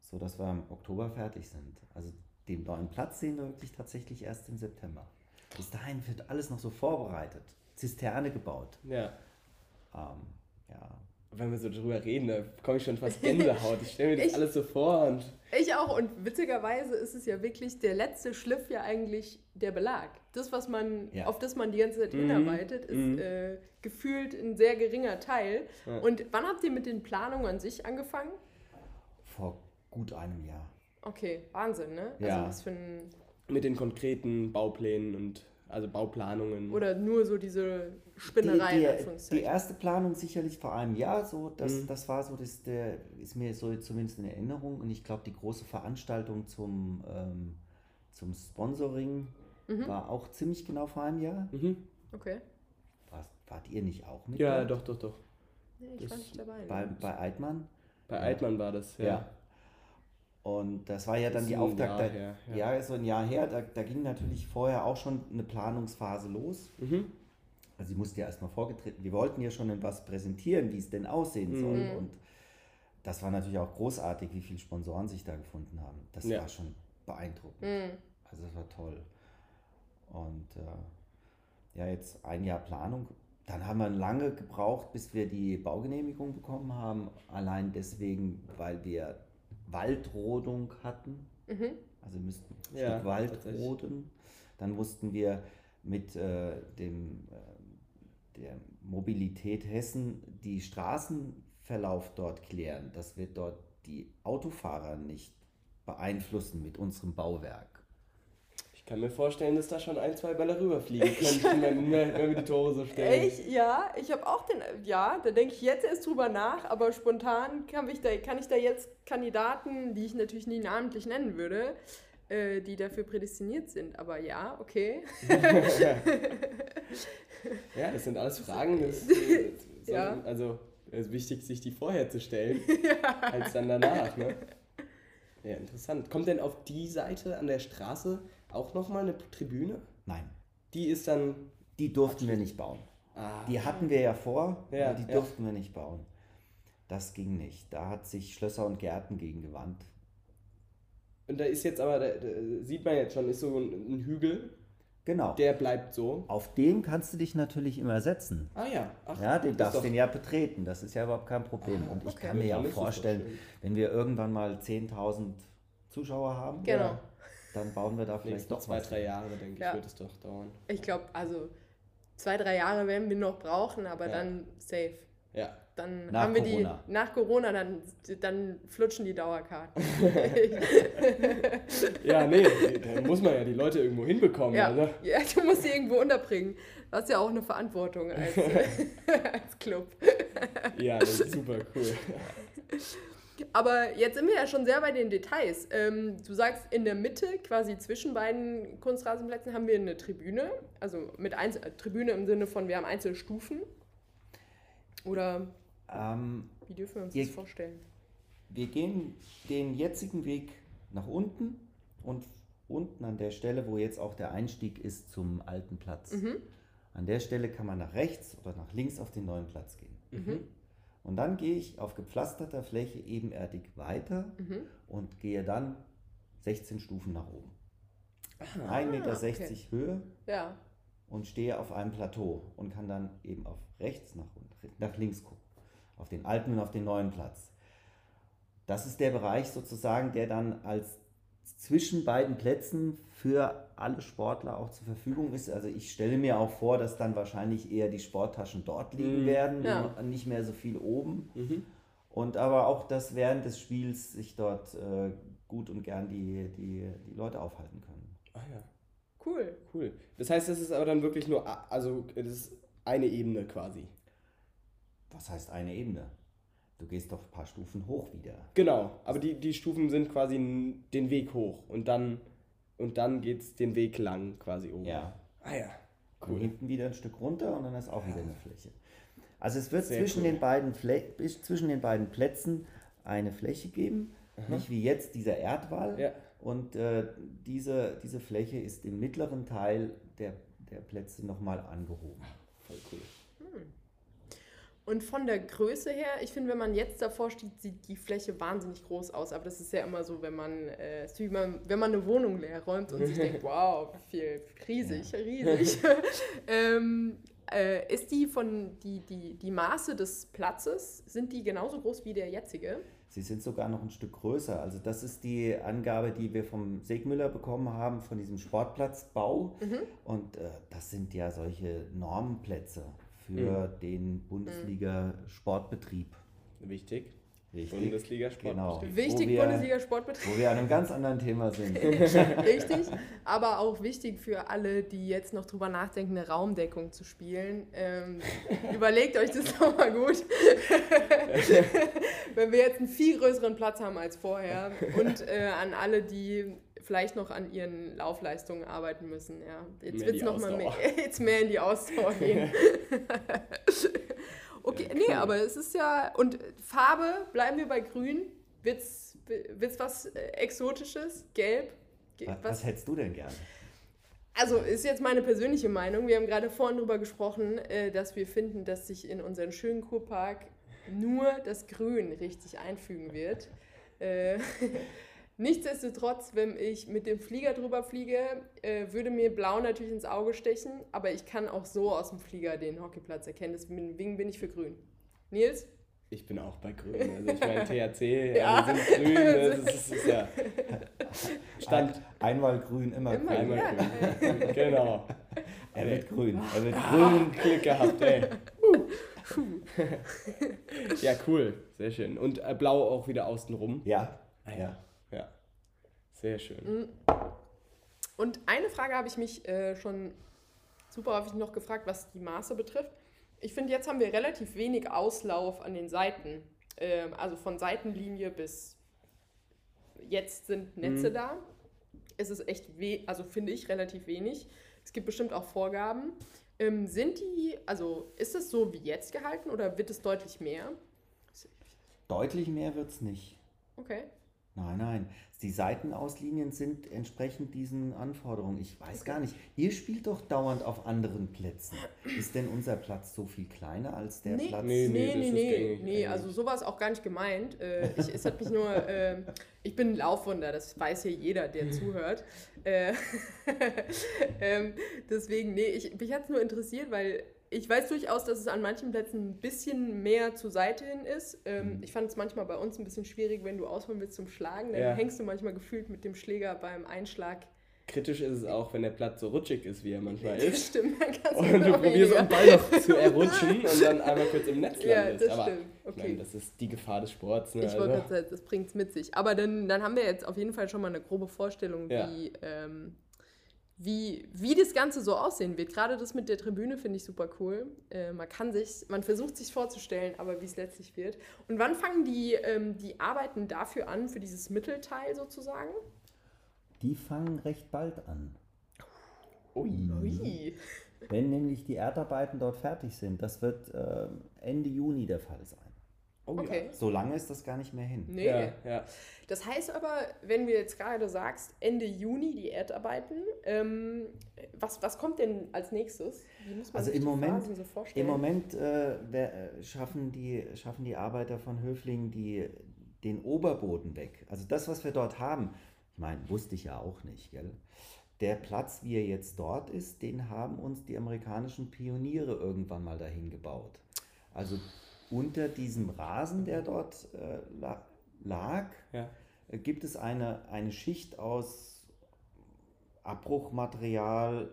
So dass wir im Oktober fertig sind. Also den neuen Platz sehen wir wirklich tatsächlich erst im September. Bis dahin wird alles noch so vorbereitet. Zisterne gebaut. Ja. Ähm, ja. Wenn wir so drüber reden, da komme ich schon fast Gänsehaut. Ich stelle mir das ich, alles so vor. Und ich auch. Und witzigerweise ist es ja wirklich der letzte Schliff ja eigentlich der Belag. Das, was man, ja. auf das man die ganze Zeit mhm. hinarbeitet, ist mhm. äh, gefühlt ein sehr geringer Teil. Ja. Und wann habt ihr mit den Planungen an sich angefangen? Vor gut einem Jahr. Okay, Wahnsinn, ne? Also ja. was für ein mit den konkreten Bauplänen und also Bauplanungen. Oder nur so diese Spinnerei. Die, die, die, erste Planung sicherlich vor einem Jahr so, das, mhm. das war so, das der, ist mir so zumindest in Erinnerung und ich glaube, die große Veranstaltung zum, ähm, zum Sponsoring mhm. war auch ziemlich genau vor einem Jahr. Mhm. Okay. War, wart ihr nicht auch mit? Ja, da? doch, doch, doch. Nee, ich das war nicht dabei. Bei, bei Eitmann? Bei ja. Eitmann war das, ja. ja. Und das war ja dann die Auftakt. Jahr da, her, ja. ja. ist so ein Jahr her. Da, da ging natürlich vorher auch schon eine Planungsphase los. Mhm. Also sie musste ja erstmal vorgetreten. Wir wollten ja schon was präsentieren, wie es denn aussehen soll. Mhm. Und das war natürlich auch großartig, wie viele Sponsoren sich da gefunden haben. Das Ja. war schon beeindruckend. Mhm. Also das war toll. Und äh, ja, jetzt ein Jahr Planung. Dann haben wir lange gebraucht, bis wir die Baugenehmigung bekommen haben. Allein deswegen, weil wir Waldrodung hatten. Mhm. Also wir müssten ein Ja, Stück Wald roden. Dann mussten wir mit äh, dem, äh, der Mobilität Hessen die Straßenverlauf dort klären, dass wir dort die Autofahrer nicht beeinflussen mit unserem Bauwerk. Ich kann mir vorstellen, dass da schon ein, zwei Bälle rüberfliegen könnten, wenn, wir- wenn wir die Tore so stellen. Echt? Ja, ich habe auch den, ja, da denke ich jetzt erst drüber nach, aber spontan kann ich, da, kann ich da jetzt Kandidaten, die ich natürlich nie namentlich nennen würde, äh, die dafür prädestiniert sind. Aber ja, okay. Ja, das sind alles Fragen. Das, äh, so, Ja. Also, es ist wichtig, sich die vorher zu stellen, als dann danach. Ne? Ja, interessant. Kommt denn auf die Seite an der Straße auch nochmal eine Tribüne? Nein, Die ist dann. die durften wir nicht bauen. Ah, Die hatten wir ja vor, Ja, aber die ja. durften wir nicht bauen. Das ging nicht. Da hat sich Schlösser und Gärten gegen gewandt. und da ist jetzt aber, da, da sieht man jetzt schon, ist so ein, ein Hügel, Genau. der bleibt so. Auf dem kannst du dich natürlich immer setzen. Ah ja. Ach, Ja, den das darfst ist den ja betreten. Das ist ja überhaupt kein Problem. Ah, Und ich okay. kann mir ja auch doch vorstellen, wenn wir irgendwann mal 10.000 Zuschauer haben, Genau. Ja. Dann bauen wir da vielleicht doch zwei, drei Jahre, denke ich, Ja. wird es doch dauern. Ich glaube, also zwei, drei Jahre werden wir noch brauchen, aber Ja. dann safe. Ja. Dann Nach haben wir Corona. die nach Corona, dann, dann flutschen die Dauerkarten. Ja, nee, da muss man ja die Leute irgendwo hinbekommen. ja. Also. ja, du musst sie irgendwo unterbringen. Du hast ja auch eine Verantwortung als, als Club. Ja, das ist super cool. Aber jetzt sind wir ja schon sehr bei den Details. Ähm, du sagst, in der Mitte, quasi zwischen beiden Kunstrasenplätzen, haben wir eine Tribüne. Also mit Einzel äh, Tribüne im Sinne von, wir haben einzelne Stufen. Oder Ähm, wie dürfen wir uns Ihr- das vorstellen? wir gehen den jetzigen Weg nach unten und unten an der Stelle, wo jetzt auch der Einstieg ist zum alten Platz. Mhm. An der Stelle kann man nach rechts oder nach links auf den neuen Platz gehen. Mhm. Und dann gehe ich auf gepflasterter Fläche ebenerdig weiter Mhm. und gehe dann 16 Stufen nach oben. Ah, 1,60 Meter okay. Höhe Ja. und stehe auf einem Plateau und kann dann eben auf rechts nach, nach links gucken. Auf den alten und auf den neuen Platz. Das ist der Bereich sozusagen, der dann als zwischen beiden Plätzen für alle Sportler auch zur Verfügung ist. Also ich stelle mir auch vor, dass dann wahrscheinlich eher die Sporttaschen dort liegen Mhm. werden, Ja. und nicht mehr so viel oben. Mhm. Und aber auch, dass während des Spiels sich dort äh, gut und gern die, die, die Leute aufhalten können. Ah ja, Cool. cool. Das heißt, das ist aber dann wirklich nur, also das ist eine Ebene quasi. Was heißt eine Ebene? Du gehst doch ein paar Stufen hoch wieder. Genau, aber die, die Stufen sind quasi den Weg hoch und dann, und dann geht es den Weg lang quasi oben. Ja. Ah ja, Und cool. hinten wieder ein Stück runter und dann ist auch wieder eine Fläche. Also es wird Sehr zwischen, cool. den beiden Flä zwischen den beiden Plätzen eine Fläche geben, nicht wie jetzt dieser Erdwall. Ja. Und äh, diese, diese Fläche ist im mittleren Teil der, der Plätze nochmal angehoben. Voll cool. Und von der Größe her, ich finde, wenn man jetzt davor steht, sieht die Fläche wahnsinnig groß aus. Aber das ist ja immer so, wenn man, äh, wie man wenn man eine Wohnung leer räumt und sich denkt, wow, viel, riesig, riesig. ähm, äh, ist die von, die, die, die Maße des Platzes, sind die genauso groß wie der jetzige? Sie sind sogar noch ein Stück größer. Also das ist die Angabe, die wir vom Segmüller bekommen haben, von diesem Sportplatzbau. Mhm. Und äh, das sind ja solche Normplätze für den Bundesliga-Sportbetrieb. Wichtig. Richtig. Bundesliga-Sport. Genau. Wichtig, wir- Bundesliga-Sportbetrieb. Wo wir an einem ganz anderen Thema sind. Richtig, aber auch wichtig für alle, die jetzt noch drüber nachdenken, eine Raumdeckung zu spielen. Ähm, überlegt euch das doch mal gut. Wenn wir jetzt einen viel größeren Platz haben als vorher und äh, an alle, die vielleicht noch an ihren Laufleistungen arbeiten müssen. Ja. Jetzt wird es die noch mal mehr, jetzt mehr in die Ausdauer gehen. Okay, Ja, nee, aber es ist ja, und Farbe, bleiben wir bei grün, wird es was äh, Exotisches? Gelb? Ge Was, was hättest du denn gerne? Also ist jetzt meine persönliche Meinung. Wir haben gerade vorhin darüber gesprochen, äh, dass wir finden, dass sich in unseren schönen Kurpark nur das Grün richtig einfügen wird. Nichtsdestotrotz, wenn ich mit dem Flieger drüber fliege, äh, würde mir Blau natürlich ins Auge stechen, aber ich kann auch so aus dem Flieger den Hockeyplatz erkennen. Deswegen bin ich für Grün. Nils? Ich bin auch bei Grün. Also ich meine THC, ja. alle sind grün. Das ist, das ist ja Stand. Ein, einmal grün, immer, immer grün. Einmal ja. grün. genau. Er wird grün. Er wird grün. Glück gehabt, ey. ja, cool. Sehr schön. Und äh, blau auch wieder außenrum. Ja. Ah, ja. Sehr schön. Und eine Frage habe ich mich äh, schon super häufig noch gefragt, was die Maße betrifft. Ich finde, jetzt haben wir relativ wenig Auslauf an den Seiten. Ähm, also von Seitenlinie bis jetzt sind Netze Mhm. da. Es ist echt, we also finde ich, relativ wenig. Es gibt bestimmt auch Vorgaben. Ähm, sind die, also ist es so wie jetzt gehalten oder wird es deutlich mehr? Deutlich mehr wird es nicht. Okay. Nein, nein. Die Seitenauslinien sind entsprechend diesen Anforderungen. Ich weiß gar nicht. Ihr spielt doch dauernd auf anderen Plätzen. Ist denn unser Platz so viel kleiner als der nee, Platz? Nee, Nee, nee, nee, nee, also eigentlich. so war es auch gar nicht gemeint. Äh, ich, es hat mich nur, äh, ich bin ein Laufwunder, das weiß hier jeder, der zuhört. Äh, ähm, deswegen, nee, ich, mich hat es nur interessiert, weil ich weiß durchaus, dass es an manchen Plätzen ein bisschen mehr zur Seite hin ist. Ähm, Mhm. Ich fand es manchmal bei uns ein bisschen schwierig, wenn du ausholen willst zum Schlagen, dann Ja. hängst du manchmal gefühlt mit dem Schläger beim Einschlag. Kritisch ist es auch, wenn der Platz so rutschig ist, wie er manchmal Das ist. stimmt, dann kannst Und du noch probierst den Ball noch zu errutschen und dann einmal kurz im Netz Ja, landest. das Aber stimmt. ich Okay. meine, das ist die Gefahr des Sports. Ne? Ich wollte Also, gerade sagen, das bringt es mit sich. Aber dann, dann haben wir jetzt auf jeden Fall schon mal eine grobe Vorstellung, Ja. wie, ähm, wie, wie das Ganze so aussehen wird. Gerade das mit der Tribüne finde ich super cool. Äh, man kann sich, man versucht sich vorzustellen, aber wie es letztlich wird. Und wann fangen die, ähm, die Arbeiten dafür an, für dieses Mittelteil sozusagen? Die fangen recht bald an. ui. Ui. Wenn nämlich die Erdarbeiten dort fertig sind. Das wird äh, Ende Juni der Fall sein. Oh, Okay. So lange ist das gar nicht mehr hin. Nee. Ja, ja. Das heißt aber, wenn wir jetzt gerade sagst, Ende Juni die Erdarbeiten, ähm, was, was kommt denn als nächstes? Wie muss man Also sich im die Moment- Phasen so vorstellen? Im Moment äh, wer, äh, schaffen, die, schaffen die Arbeiter von Höfling die, den Oberboden weg. Also das, was wir dort haben, ich meine, wusste ich ja auch nicht, gell? Der Platz, wie er jetzt dort ist, den haben uns die amerikanischen Pioniere irgendwann mal dahin gebaut. Also unter diesem Rasen, der dort äh, la lag, ja. äh, gibt es eine, eine Schicht aus Abbruchmaterial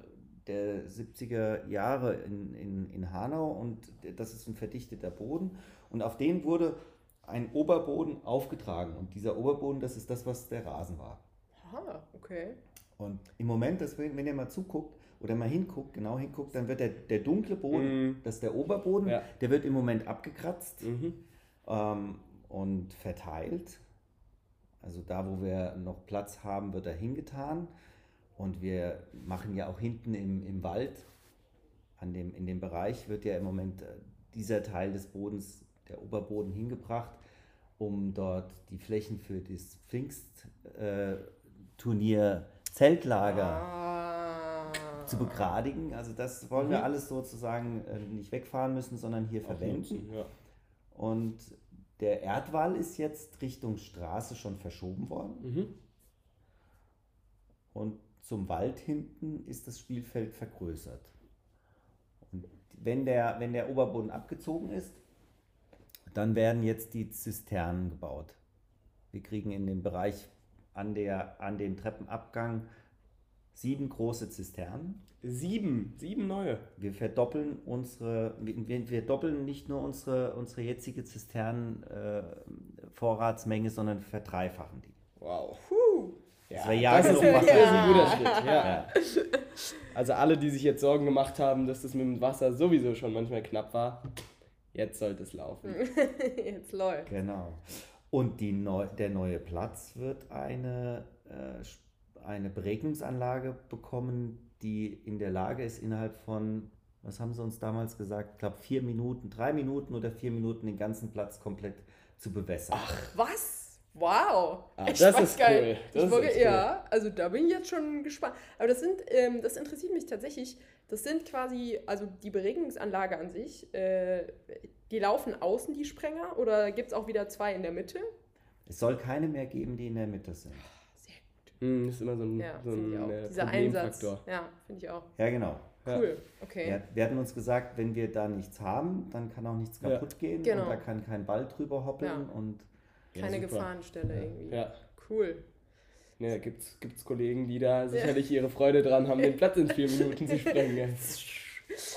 der 70er Jahre in, in, in Hanau und das ist ein verdichteter Boden und auf den wurde ein Oberboden aufgetragen und dieser Oberboden, das ist das, was der Rasen war. Aha, okay. Und im Moment, das, wenn wenn ihr mal zuguckt oder mal hinguckt, genau hinguckt, dann wird der, der dunkle Boden, Mhm. das ist der Oberboden, Ja. der wird im Moment abgekratzt Mhm. ähm, und verteilt. Also da, wo wir noch Platz haben, wird er hingetan. Und wir machen ja auch hinten im, im Wald, an dem, in dem Bereich, wird ja im Moment äh, dieser Teil des Bodens, der Oberboden, hingebracht, um dort die Flächen für das Pfingstturnier Zeltlager Ah. Zu begradigen. Also das wollen wir Mhm. alles sozusagen äh, nicht wegfahren müssen, sondern hier Auch verwenden. nutzen, Ja. Und der Erdwall ist jetzt Richtung Straße schon verschoben worden. Mhm. Und zum Wald hinten ist das Spielfeld vergrößert. Und wenn der, wenn der Oberboden abgezogen ist, dann werden jetzt die Zisternen gebaut. Wir kriegen in dem Bereich an, der, an den Treppenabgang sieben große Zisternen. Sieben, sieben neue. Wir verdoppeln unsere, wir, wir doppeln nicht nur unsere, unsere jetzige Zisternen-Vorratsmenge, sondern verdreifachen die. Wow. Puh. Ja, Das ja das, ist, ist ein guter Schritt. Ja. Also alle, die sich jetzt Sorgen gemacht haben, dass das mit dem Wasser sowieso schon manchmal knapp war, jetzt sollte es laufen. Jetzt läuft. Genau. Und die neu, der neue Platz wird eine, äh, eine Beregnungsanlage bekommen, die in der Lage ist, innerhalb von, was haben sie uns damals gesagt, ich glaube vier Minuten, drei Minuten oder vier Minuten den ganzen Platz komplett zu bewässern. Was? Wow! Ah, Echt das ist geil. cool. Das ich ist wollte, cool. ja, also da bin ich jetzt schon gespannt. Aber das sind, ähm, das interessiert mich tatsächlich. Das sind quasi, also die Beregnungsanlage an sich, äh, die laufen außen, die Sprenger, oder gibt es auch wieder zwei in der Mitte? Es soll keine mehr geben, die in der Mitte sind. Gut. Hm, das ist immer so ein, Ja, so ein äh, Dieser Einsatz. Ja, finde ich auch. Ja, genau. Ja. Cool. Okay. Ja, wir hatten uns gesagt, wenn wir da nichts haben, dann kann auch nichts Ja. kaputt gehen Genau. und da kann kein Ball drüber hoppeln Ja. und Ja, Keine. Gefahrenstelle irgendwie. Ja. Cool. Ne, da gibt's, gibt's Kollegen, die da sicherlich ihre Freude dran haben, den Platz in vier Minuten zu sprengen.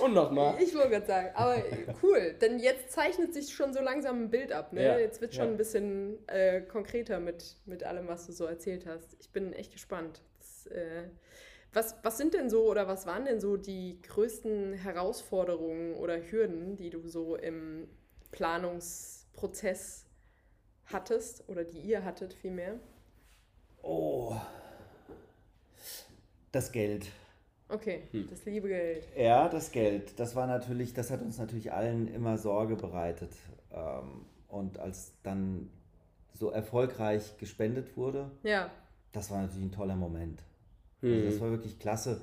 Und nochmal. Ich wollte gerade sagen, aber cool, denn jetzt zeichnet sich schon so langsam ein Bild ab. Ne? Ja, Jetzt wird schon ja. ein bisschen äh, konkreter mit, mit allem, was du so erzählt hast. Ich bin echt gespannt. Das, äh, was, was sind denn so oder was waren denn so die größten Herausforderungen oder Hürden, die du so im Planungsprozess hattest oder die ihr hattet vielmehr? oh, das Geld. Okay, Hm. das liebe Geld. Ja, das Geld. Das war natürlich, das hat uns natürlich allen immer Sorge bereitet. Ähm, Und als dann so erfolgreich gespendet wurde, Ja, das war natürlich ein toller Moment. Also Hm. das war wirklich klasse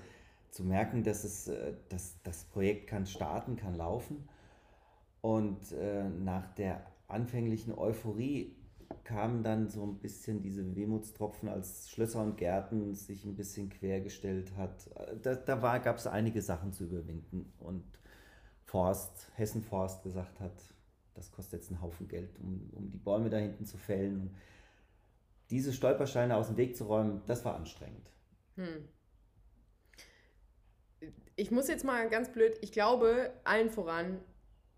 zu merken, dass es, äh, dass das Projekt kann starten, kann laufen. Und äh, nach der anfänglichen Euphorie kamen dann so ein bisschen diese Wehmutstropfen, als Schlösser und Gärten sich ein bisschen quergestellt hat. Äh, Da, da gab es einige Sachen zu überwinden. Und Forst, Hessen Forst gesagt hat, das kostet jetzt einen Haufen Geld, um, um die Bäume da hinten zu fällen. Und diese Stolpersteine aus dem Weg zu räumen, das war anstrengend. Hm. Ich muss jetzt mal ganz blöd, ich glaube, allen voran,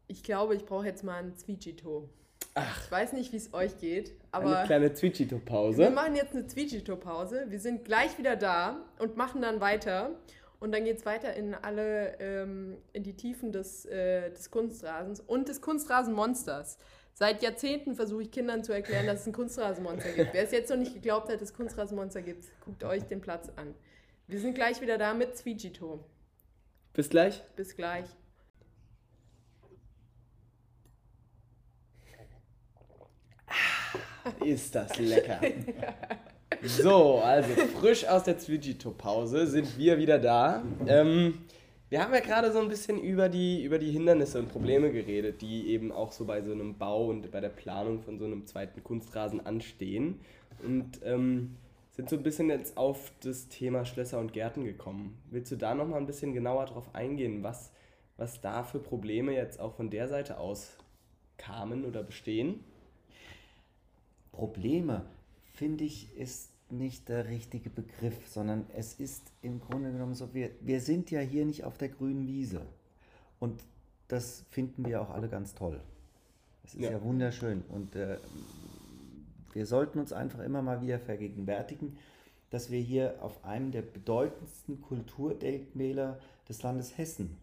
ich glaube, ich brauche jetzt mal ein Zwichito. Ich weiß nicht, wie es euch geht, aber Eine kleine wir Zwitschito-Pause. machen jetzt eine Zwichito-Pause. Wir sind gleich wieder da und machen dann weiter. Und dann geht es weiter in alle, ähm, in die Tiefen des, äh, des Kunstrasens und des Kunstrasenmonsters. Seit Jahrzehnten versuche ich Kindern zu erklären, dass es ein Kunstrasenmonster gibt. Wer es jetzt noch nicht geglaubt hat, dass es Kunstrasenmonster gibt, guckt euch den Platz an. Wir sind gleich wieder da mit Zwichito. Bis gleich. Bis gleich. Ist das lecker. So, also frisch aus der Zwitschito-Pause sind wir wieder da. Ähm, wir haben ja gerade so ein bisschen über die, über die Hindernisse und Probleme geredet, die eben auch so bei so einem Bau und bei der Planung von so einem zweiten Kunstrasen anstehen. Und ähm, sind so ein bisschen jetzt auf das Thema Schlösser und Gärten gekommen. Willst du da nochmal ein bisschen genauer drauf eingehen, was, was da für Probleme jetzt auch von der Seite aus kamen oder bestehen? Probleme, finde ich, ist nicht der richtige Begriff, sondern es ist im Grunde genommen so, wir, wir sind ja hier nicht auf der grünen Wiese. Und das finden wir auch alle ganz toll. Es ist ja, Ja. wunderschön. Und äh, wir sollten uns einfach immer mal wieder vergegenwärtigen, dass wir hier auf einem der bedeutendsten Kulturdenkmäler des Landes Hessen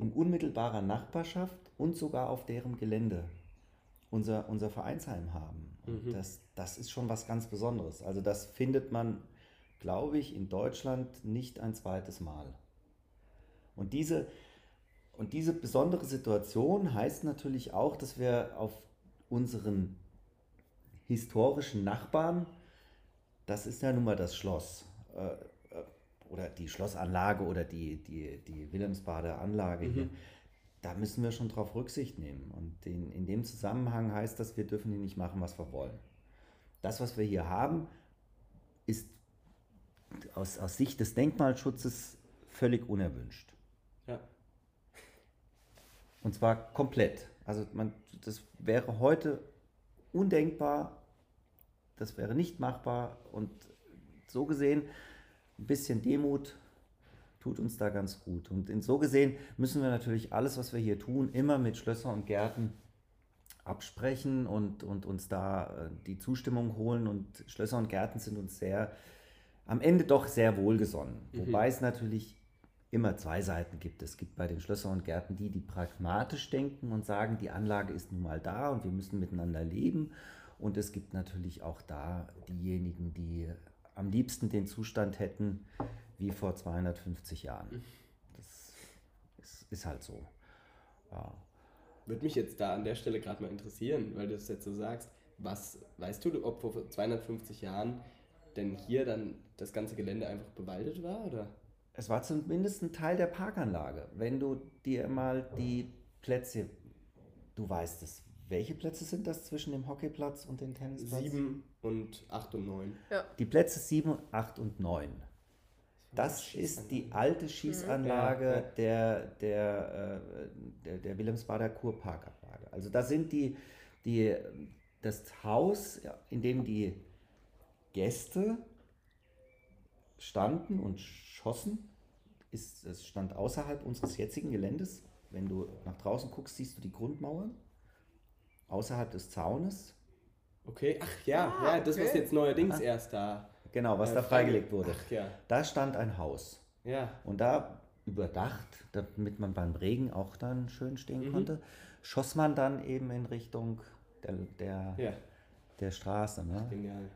in unmittelbarer Nachbarschaft und sogar auf deren Gelände unser, unser Vereinsheim haben. Und das, das ist schon was ganz Besonderes. Also das findet man, glaube ich, in Deutschland nicht ein zweites Mal. Und diese, und diese besondere Situation heißt natürlich auch, dass wir auf unseren historischen Nachbarn, das ist ja nun mal das Schloss, äh, äh, oder die Schlossanlage oder die, die, die Wilhelmsbader Anlage hier, da müssen wir schon drauf Rücksicht nehmen. Und in, in dem Zusammenhang heißt das, wir dürfen hier nicht machen, was wir wollen. Das, was wir hier haben, ist aus, aus Sicht des Denkmalschutzes völlig unerwünscht. Ja. Und zwar komplett. Also man, das wäre heute undenkbar, das wäre nicht machbar. Und so gesehen, ein bisschen Demut tut uns da ganz gut. Und in so gesehen müssen wir natürlich alles, was wir hier tun, immer mit Schlösser und Gärten absprechen und, und uns da äh, die Zustimmung holen. Und Schlösser und Gärten sind uns sehr, am Ende doch sehr wohlgesonnen. Wobei es natürlich immer zwei Seiten gibt. Es gibt bei den Schlössern und Gärten die, die pragmatisch denken und sagen, die Anlage ist nun mal da und wir müssen miteinander leben. Und es gibt natürlich auch da diejenigen, die am liebsten den Zustand hätten wie vor 250 Jahren. Das ist, ist halt so. Ja. Würde mich jetzt da an der Stelle gerade mal interessieren, weil du es jetzt so sagst. was, weißt du, ob vor 250 Jahren denn hier dann das ganze Gelände einfach bewaldet war? Oder? Es war zumindest ein Teil der Parkanlage. Wenn du dir mal die Plätze, du weißt es, welche Plätze sind das zwischen dem Hockeyplatz und dem Tennisplatz? Sieben und acht und neun. Ja. Die Plätze 7, 8 und 9. Das ist die alte Schießanlage Ja, ja. der, der, äh, der, der Wilhelmsbader Kurparkanlage. Also da sind die, die, das Haus, in dem die Gäste standen und schossen, ist, es stand außerhalb unseres jetzigen Geländes. Wenn du nach draußen guckst, siehst du die Grundmauern außerhalb des Zaunes. Okay, ach ja, Ah, ja, das was okay. jetzt neuerdings erst da. Genau, was äh, da freigelegt wurde. Ach ja, Da stand ein Haus. ja. Und da überdacht, damit man beim Regen auch dann schön stehen Mhm. konnte, schoss man dann eben in Richtung der, der, Ja, der Straße. Ne? genial.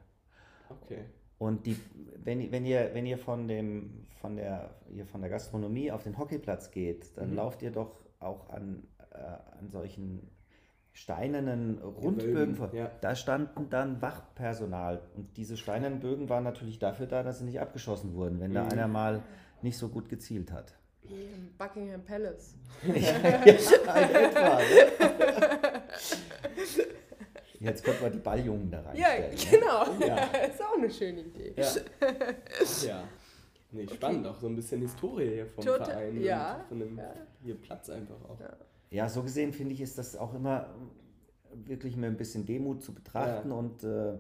Okay. Und die, wenn, wenn, ihr, wenn ihr von, dem, von, der, ihr von der Gastronomie auf den Hockeyplatz geht, dann Mhm. lauft ihr doch auch an, äh, an solchen steinernen Rundbögen vor. ja. Da standen dann Wachpersonal. Und diese steinernen Bögen waren natürlich dafür da, dass sie nicht abgeschossen wurden, wenn da Mhm. einer mal nicht so gut gezielt hat. Buckingham Palace. ja, etwa. Ne? Jetzt könnten wir die Balljungen da Ja, reinstellen. ne? genau. Ja. ist auch eine schöne Idee. Ja. ja. Nee, spannend, auch so ein bisschen Historie hier vom Total- Verein. ja, Und von dem ja. hier Platz einfach auch. Ja. So gesehen finde ich, ist das auch immer wirklich mit ein bisschen Demut zu betrachten Ja. und äh,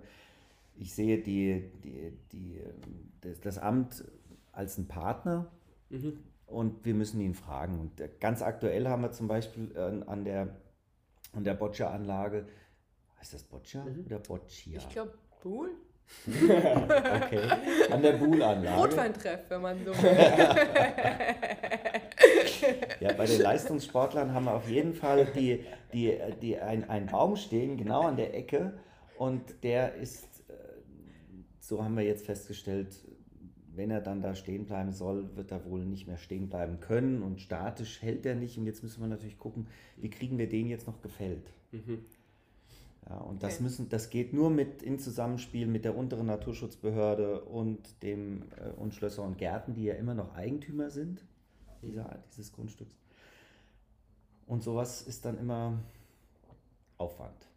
ich sehe die, die, die, das, das Amt als einen Partner Mhm. und wir müssen ihn fragen. Und ganz aktuell haben wir zum Beispiel an der, an der Boccia-Anlage, heißt das Boccia Mhm. oder Boccia? Ich glaube, Buhl? Okay, an der Buhl-Anlage. Rotweintreff, wenn man so will. Ja, bei den Leistungssportlern haben wir auf jeden Fall die, die, die, ein, einen Baum stehen, genau an der Ecke. Und der ist, äh, so haben wir jetzt festgestellt, wenn er dann da stehen bleiben soll, wird er wohl nicht mehr stehen bleiben können. Und statisch hält er nicht. Und jetzt müssen wir natürlich gucken, wie kriegen wir den jetzt noch gefällt. Mhm. Ja, und das, Okay. müssen, das geht nur mit in Zusammenspiel mit der unteren Naturschutzbehörde und dem äh, und Schlösser und Gärten, die ja immer noch Eigentümer sind dieser, dieses Grundstücks. Und sowas ist dann immer Aufwand.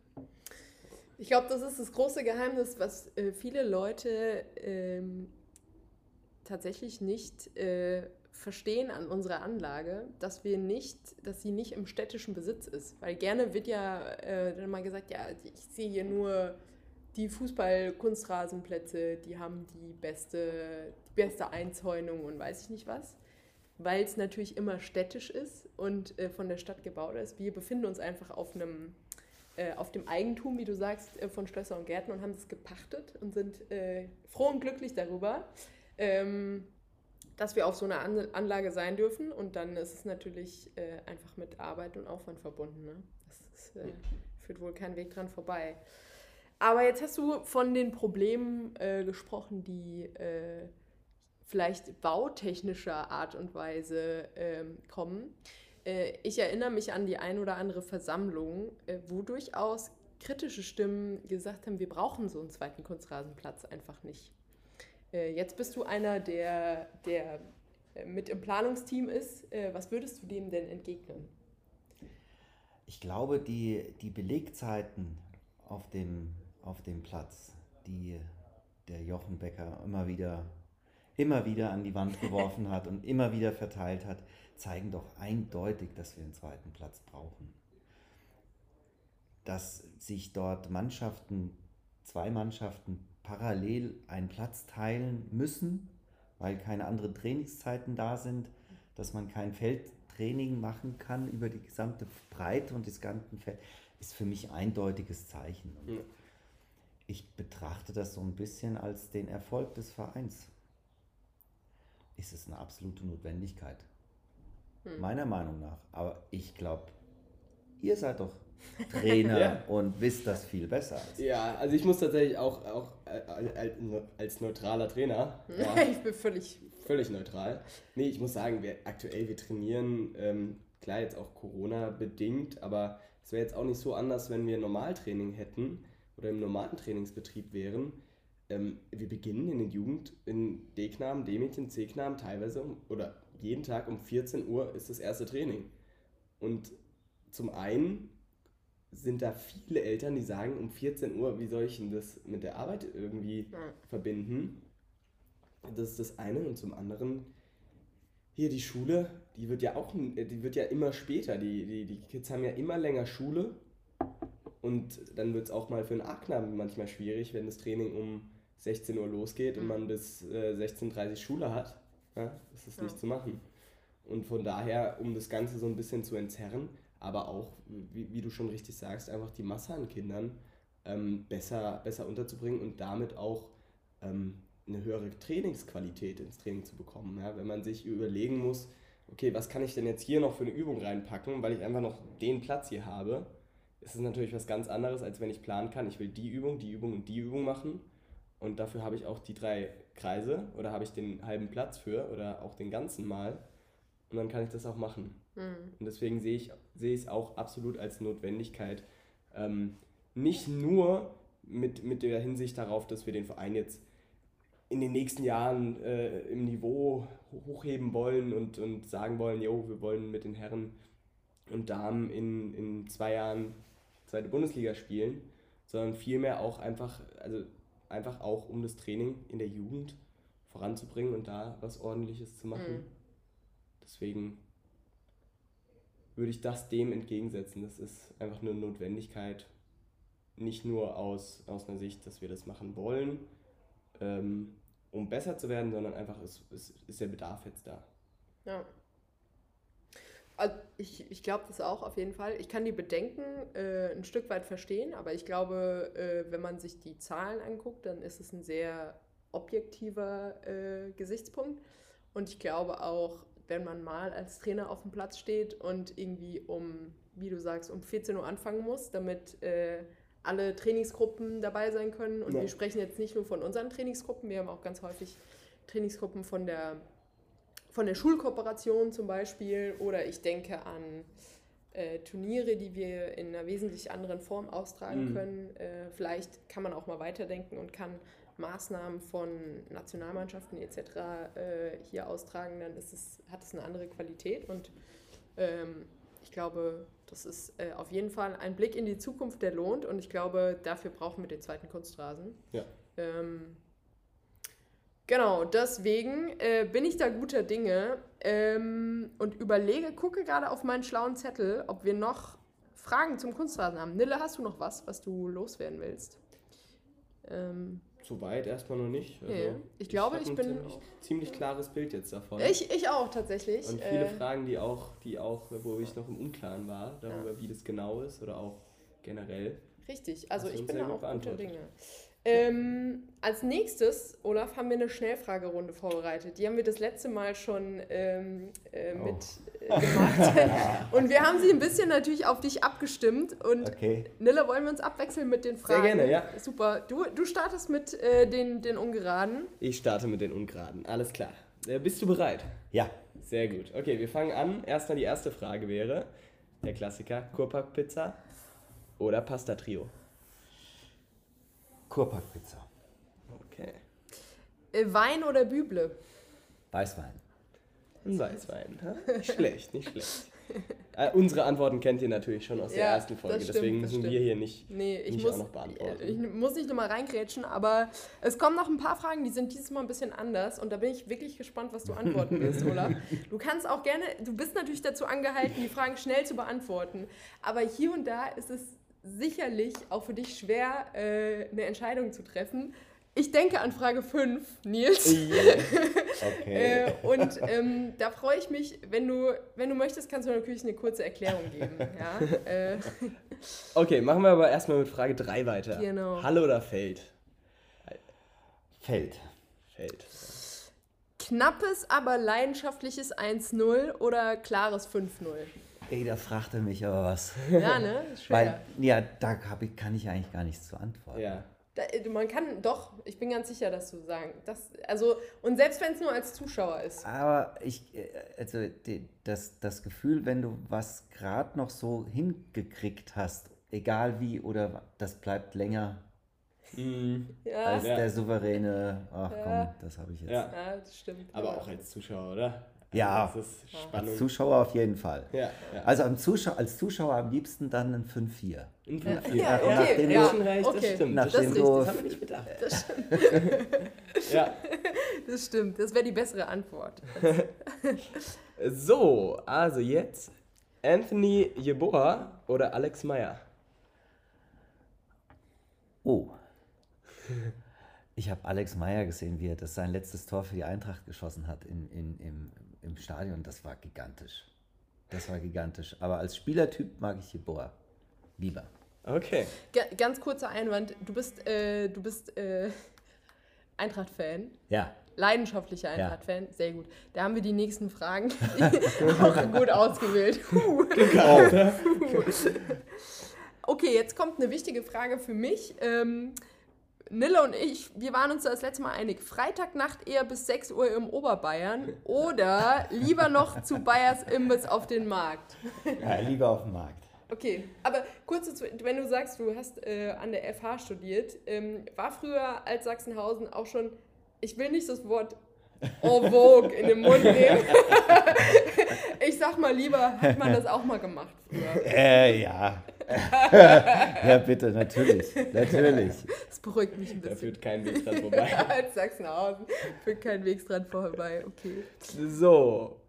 Ich glaube, das ist das große Geheimnis, was äh, viele Leute ähm, tatsächlich nicht äh, verstehen an unserer Anlage, dass wir nicht, dass sie nicht im städtischen Besitz ist. Weil gerne wird ja äh, dann mal gesagt, ja, ich sehe hier nur die Fußball-Kunstrasenplätze, die haben die beste, die beste Einzäunung und weiß ich nicht was. Weil es natürlich immer städtisch ist und äh, von der Stadt gebaut ist. Wir befinden uns einfach auf einem äh, auf dem Eigentum, wie du sagst, äh, von Schlösser und Gärten und haben das gepachtet und sind äh, froh und glücklich darüber, ähm, dass wir auf so einer An Anlage sein dürfen. Und dann ist es natürlich äh, einfach mit Arbeit und Aufwand verbunden. Ne? Das ist, äh, führt wohl kein Weg dran vorbei. Aber jetzt hast du von den Problemen äh, gesprochen, die äh, vielleicht bautechnischer Art und Weise ähm, kommen. Äh, ich erinnere mich an die ein oder andere Versammlung, äh, wo durchaus kritische Stimmen gesagt haben, wir brauchen so einen zweiten Kunstrasenplatz einfach nicht. Äh, jetzt bist du einer, der, der äh, mit im Planungsteam ist. Äh, was würdest du dem denn entgegnen? Ich glaube, die, die Belegzeiten auf dem, auf dem Platz, die der Jochen Becker immer wieder, immer wieder an die Wand geworfen hat und immer wieder verteilt hat, zeigen doch eindeutig, dass wir einen zweiten Platz brauchen. Dass sich dort Mannschaften, zwei Mannschaften parallel einen Platz teilen müssen, weil keine anderen Trainingszeiten da sind, dass man kein Feldtraining machen kann über die gesamte Breite und das ganze Feld, ist für mich eindeutiges Zeichen. Ja. Ich betrachte das so ein bisschen als den Erfolg des Vereins. Ist es eine absolute Notwendigkeit? Meiner Meinung nach. Aber ich glaube, ihr seid doch Trainer Ja. und wisst das viel besser als ich. Ja, also ich muss tatsächlich auch, auch äh, als, neutraler Trainer, ja, Ich bin völlig. völlig neutral. Nee, ich muss sagen, wir, aktuell wir trainieren, ähm, klar jetzt auch Corona bedingt, aber es wäre jetzt auch nicht so anders, wenn wir Normaltraining hätten, oder im normalen Trainingsbetrieb wären, ähm, wir beginnen in den Jugend, in D-Knaben, D-Mädchen, C-Knaben teilweise um, oder jeden Tag um 14 Uhr ist das erste Training. Und zum einen sind da viele Eltern, die sagen, um 14 Uhr, wie soll ich denn das mit der Arbeit irgendwie Ja. verbinden? Das ist das eine. Und zum anderen, hier die Schule, die wird ja auch, die wird ja immer später. Die, die, die Kids haben ja immer länger Schule. Und dann wird es auch mal für einen A-Knaben manchmal schwierig, wenn das Training um 16 Uhr losgeht und Mhm. man bis äh, 16.30 Uhr Schule hat. Ja, das ist Ja. nicht zu machen. Und von daher, um das Ganze so ein bisschen zu entzerren, aber auch, wie, wie du schon richtig sagst, einfach die Masse an Kindern ähm, besser, besser unterzubringen und damit auch ähm, eine höhere Trainingsqualität ins Training zu bekommen. Ja? Wenn man sich überlegen muss, okay, was kann ich denn jetzt hier noch für eine Übung reinpacken, weil ich einfach noch den Platz hier habe, ist es natürlich was ganz anderes, als wenn ich planen kann, ich will die Übung, die Übung und die Übung machen. Und dafür habe ich auch die drei Kreise oder habe ich den halben Platz für oder auch den ganzen Mal. Und dann kann ich das auch machen. Mhm. Und deswegen sehe ich, sehe ich es auch absolut als Notwendigkeit. Ähm, nicht nur mit, mit der Hinsicht darauf, dass wir den Verein jetzt in den nächsten Jahren äh, im Niveau hochheben wollen und, und sagen wollen, jo, wir wollen mit den Herren und Damen in, in zwei Jahren zweite Bundesliga spielen, sondern vielmehr auch einfach, also einfach auch um das Training in der Jugend voranzubringen und da was ordentliches zu machen. Mhm. Deswegen würde ich das dem entgegensetzen. Das ist einfach eine Notwendigkeit, nicht nur aus, aus einer Sicht, dass wir das machen wollen, ähm, um besser zu werden, sondern einfach ist, ist, ist der Bedarf jetzt da. Ja. Also ich, ich glaube das auch auf jeden Fall. Ich kann die Bedenken äh, ein Stück weit verstehen, aber ich glaube, äh, wenn man sich die Zahlen anguckt, dann ist es ein sehr objektiver äh, Gesichtspunkt. Und ich glaube auch, wenn man mal als Trainer auf dem Platz steht und irgendwie um, wie du sagst, um 14 Uhr anfangen muss, damit äh, alle Trainingsgruppen dabei sein können. Und Ja. wir sprechen jetzt nicht nur von unseren Trainingsgruppen, wir haben auch ganz häufig Trainingsgruppen von der von der Schulkooperation zum Beispiel oder ich denke an äh, Turniere, die wir in einer wesentlich anderen Form austragen Mhm. können. Äh, vielleicht kann man auch mal weiterdenken und kann Maßnahmen von Nationalmannschaften etc. Äh, hier austragen, dann ist es, hat es eine andere Qualität und ähm, ich glaube, das ist äh, auf jeden Fall ein Blick in die Zukunft, der lohnt und ich glaube, dafür brauchen wir den zweiten Kunstrasen. Ja. Ähm, Genau, deswegen äh, bin ich da guter Dinge ähm, und überlege, gucke gerade auf meinen schlauen Zettel, ob wir noch Fragen zum Kunstrasen haben. Nille, hast du noch was, was du loswerden willst? Ähm, Soweit erstmal noch nicht. Also Nee, ich glaube, ich ein bin- ziemlich, ziemlich klares Bild jetzt davon. ich, ich auch tatsächlich. Und viele Äh, Fragen, die auch, die auch, wo ich noch im Unklaren war, darüber, wie das genau ist oder auch generell. Richtig, also ich bin da auch guter beantwortet. Dinge. Ähm, als nächstes, Olaf, haben wir eine Schnellfragerunde vorbereitet. Die haben wir das letzte Mal schon ähm, äh, Oh. mit äh, gemacht. und wir haben sie ein bisschen natürlich auf dich abgestimmt. Und Okay. Nille, wollen wir uns abwechseln mit den Fragen? gerne, ja. Super. Du, du startest mit äh, den, den Ungeraden. Ich starte mit den Ungeraden. Alles klar. Äh, bist du bereit? Ja. Sehr gut. Okay, wir fangen an. Erstmal die erste Frage wäre, der Klassiker, Kurpack-Pizza oder Pasta-Trio? Kurpackpizza. Okay. Äh, Wein oder Büble? Weißwein. Ein Weißwein. ha? Nicht schlecht, nicht schlecht. Äh, unsere Antworten kennt ihr natürlich schon aus der Ja, ersten Folge, stimmt, deswegen müssen wir hier nicht. Nee, ich Nicht muss, auch noch beantworten. ich muss nicht nochmal reingrätschen, aber es kommen noch ein paar Fragen, die sind dieses Mal ein bisschen anders und da bin ich wirklich gespannt, was du antworten willst, Olaf. Du kannst auch gerne, du bist natürlich dazu angehalten, die Fragen schnell zu beantworten, aber hier und da ist es sicherlich auch für dich schwer, äh, eine Entscheidung zu treffen. Ich denke an Frage 5, Nils. Okay. Äh, und ähm, da freue ich mich, wenn du, wenn du möchtest, kannst du natürlich eine kurze Erklärung geben. Ja? Äh, Okay, machen wir aber erstmal mit Frage 3 weiter. Genau. Halle oder Feld? Feld. Feld. Knappes, aber leidenschaftliches 1-0 oder klares 5-0? Ey, da fragt er mich aber was. Ja, ne? Schwer. Weil, ja, da hab ich, kann ich eigentlich gar nichts zu antworten. Ja. Da, äh, man kann, doch, ich bin ganz sicher, dass du sagen. Das, also, und selbst wenn es nur als Zuschauer ist. Aber ich, äh, also die, das, das Gefühl, wenn du was gerade noch so hingekriegt hast, egal wie oder das bleibt länger Mhm. Ja, als Ja. der souveräne. Ach komm, Ja. das habe ich jetzt. Ja. ja das stimmt. Aber auch als Zuschauer, oder? Ja. Also Ja. Als Zuschauer auf jeden Fall. Ja, ja. Also am Zuschau als Zuschauer am liebsten dann ein 5-4. In Ja, fünf- ja, okay, nachdem ja, schon reicht, okay. das stimmt. Nachdem das, du- das haben wir nicht bedacht. Das stimmt. Ja. Das stimmt. Das wäre die bessere Antwort. So, also jetzt Anthony Jeboa oder Alex Meyer? Oh. Ich habe Alex Meyer gesehen, wie er das sein letztes Tor für die Eintracht geschossen hat in, in, im, im Stadion. Das war gigantisch. Das war gigantisch. Aber als Spielertyp mag ich Jeboa lieber. Okay. Ga- Ganz kurzer Einwand. Du bist, äh, du bist äh, Eintracht-Fan. Ja. Leidenschaftlicher Ja. Eintracht-Fan. Sehr gut. Da haben wir die nächsten Fragen auch gut ausgewählt. Huh. Okay, jetzt kommt eine wichtige Frage für mich. Ähm, Nille und ich, wir waren uns das letzte Mal einig. Freitagnacht eher bis 6 Uhr im Oberbayern oder lieber noch zu Bayers Imbiss auf den Markt? ja, lieber auf dem Markt. Okay, aber kurz dazu, wenn du sagst, du hast äh, an der FH studiert, ähm, war früher als Sachsenhausen auch schon, ich will nicht das Wort en vogue in den Mund nehmen. ich sag mal lieber, hat man das auch mal gemacht früher. Äh, ja. ja, bitte, natürlich. Natürlich. Das beruhigt mich ein Da bisschen. führt kein Weg dran vorbei. als Sachsenhausen führt kein Weg dran vorbei, okay. So.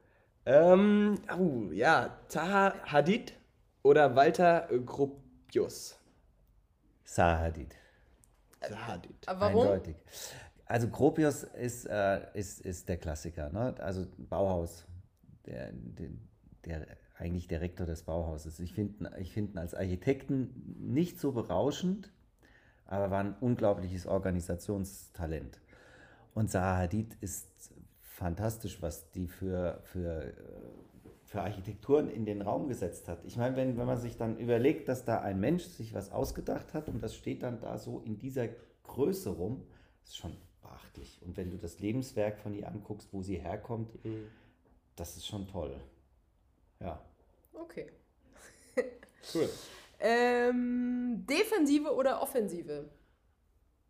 Ähm, oh, ja, Taha Hadid oder Walter Gropius? Zaha Hadid. Zaha Hadid. Aber warum? Eindeutig. Also Gropius ist, äh, ist, ist der Klassiker, ne? also Bauhaus, der, der, der eigentlich der Rektor des Bauhauses. Ich finde ich find ihn als Architekten nicht so berauschend, aber war ein unglaubliches Organisationstalent. Und Zaha Hadid ist fantastisch, was die für, für, für Architekturen in den Raum gesetzt hat. Ich meine, wenn, wenn man sich dann überlegt, dass da ein Mensch sich was ausgedacht hat und das steht dann da so in dieser Größe rum, ist schon beachtlich. Und wenn du das Lebenswerk von ihr anguckst, wo sie herkommt, das ist schon toll. Ja. Okay. Cool. Ähm, Defensive oder Offensive?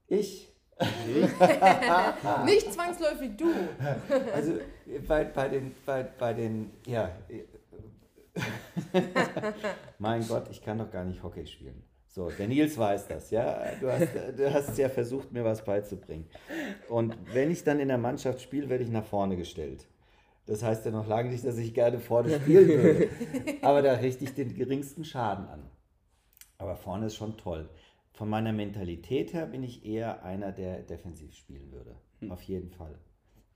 Ich, Nicht zwangsläufig du. also bei, bei den, bei, bei den, ja, mein Gott, ich kann doch gar nicht Hockey spielen. So, der Nils weiß das, ja. Du hast, du hast ja versucht, mir was beizubringen. Und wenn ich dann in der Mannschaft spiele, werde ich nach vorne gestellt. Das heißt ja noch lange nicht, dass ich gerne vorne spielen würde. Aber da richte ich den geringsten Schaden an. Aber vorne ist schon toll. Von meiner Mentalität her bin ich eher einer, der defensiv spielen würde. Auf jeden Fall.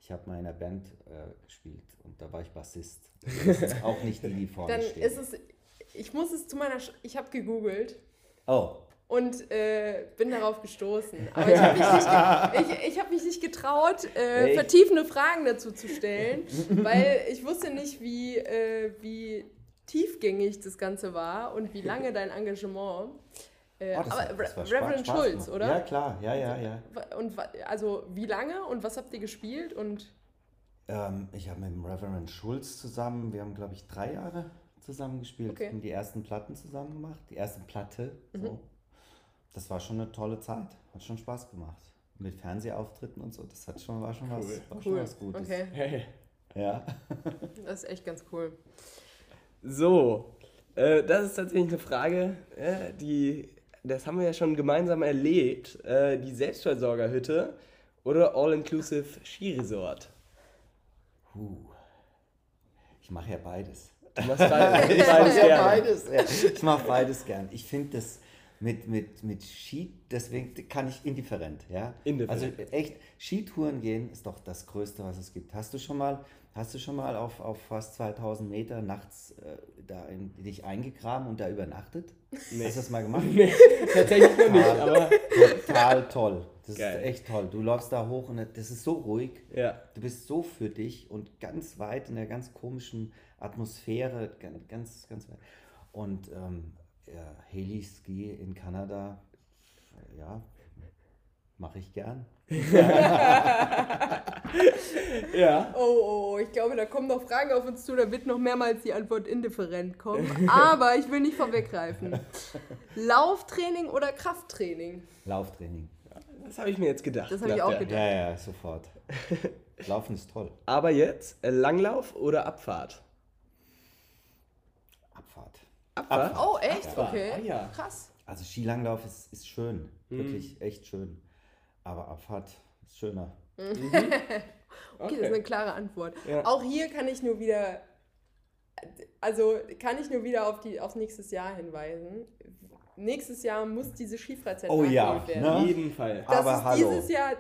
Ich habe mal in einer Band äh, gespielt und da war ich Bassist. Das ist auch nicht die, die vorne Dann stehen. ist es, ich muss es zu meiner, Sch ich habe gegoogelt oh, und äh, bin darauf gestoßen. Aber ich habe mich, nicht ich, ich hab mich nicht getraut, äh, vertiefende Fragen dazu zu stellen, weil ich wusste nicht, wie, äh, wie tiefgängig das Ganze war und wie lange dein Engagement. Äh, oh das, aber das war Re- Reverend Spaß Schulz, oder? Ja, klar, ja, ja, ja. Und also wie lange und was habt ihr gespielt und Ähm, ich habe mit dem Reverend Schulz zusammen, wir haben, glaube ich, drei Jahre zusammen gespielt, Okay. haben die ersten Platten zusammen gemacht, die erste Platte. Mhm. Das war schon eine tolle Zeit, hat schon Spaß gemacht. Mit Fernsehauftritten und so, das hat schon, war schon was, Cool. war schon cool? was Gutes. Okay, Hey. Ja. das ist echt ganz cool. So, äh, das ist tatsächlich eine Frage, äh, die, das haben wir ja schon gemeinsam erlebt. Äh, die Selbstversorgerhütte oder All-Inclusive Skiresort? Huh. Ich mache ja beides. Du machst beides, Ich beides mache beides. Ja. Ich mache beides gern. Ich finde das mit, mit, mit Ski, deswegen kann ich indifferent, ja. Indifferent. Also echt, Skitouren gehen ist doch das Größte, was es gibt. Hast du schon mal, hast du schon mal auf, auf fast 2000 Meter nachts äh, da in, dich eingegraben und da übernachtet? Nee. Hast du das mal gemacht? Nee, tatsächlich noch nicht, aber Total toll. Das Geil. ist echt toll. Du läufst da hoch und das ist so ruhig. ja. Du bist so für dich und ganz weit in der ganz komischen Atmosphäre, gan- ganz, ganz weit. Und ähm, ja, Heli-Ski in Kanada, äh, ja, mache ich gern. Ja. Oh, oh, oh, ich glaube, da kommen noch Fragen auf uns zu, da wird noch mehrmals die Antwort indifferent kommen. Aber ich will nicht vorweggreifen. Lauftraining oder Krafttraining? Lauftraining. Das habe ich mir jetzt gedacht. Das habe ich auch gedacht. Ja, ja, sofort. Laufen ist toll. Aber jetzt äh, Langlauf oder Abfahrt? Abfahrt. Abfahrt? Oh, echt? Abfahrt. Okay. Ah, ja. Krass. Also Skilanglauf ist, ist schön. Mhm. Wirklich echt schön. Aber Abfahrt ist schöner. Okay, das ist eine klare Antwort. Ja. Auch hier kann ich nur wieder, also kann ich nur wieder auf die, aufs nächstes Jahr hinweisen. Nächstes Jahr muss diese Skifreizeit Oh ja, werden. ne? Auf jeden Fall. Dass Aber es hallo. dieses Jahr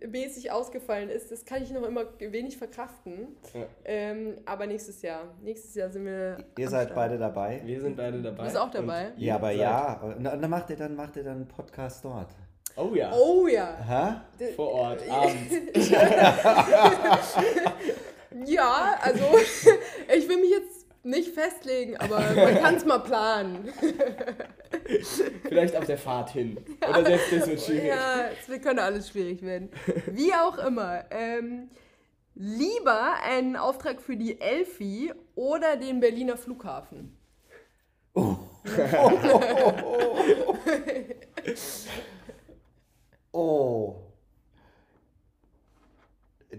Corona-mäßig ausgefallen ist, das kann ich noch immer wenig verkraften. Ja. Ähm, aber nächstes Jahr, nächstes Jahr sind wir. Ihr seid Start. beide dabei? Wir sind beide dabei. Du bist auch dabei? Und Ja, aber seid- ja. Und dann macht ihr dann, macht ihr dann einen Podcast dort. Oh ja. Oh ja. Hä? Vor Ort, abends. Ja, also ich will mich jetzt nicht festlegen, aber man kann es mal planen. Vielleicht auf der Fahrt hin. Oder selbst das wird schwierig. Ja, es könnte alles schwierig werden. Wie auch immer. Ähm, lieber einen Auftrag für die Elfi oder den Berliner Flughafen. Oh.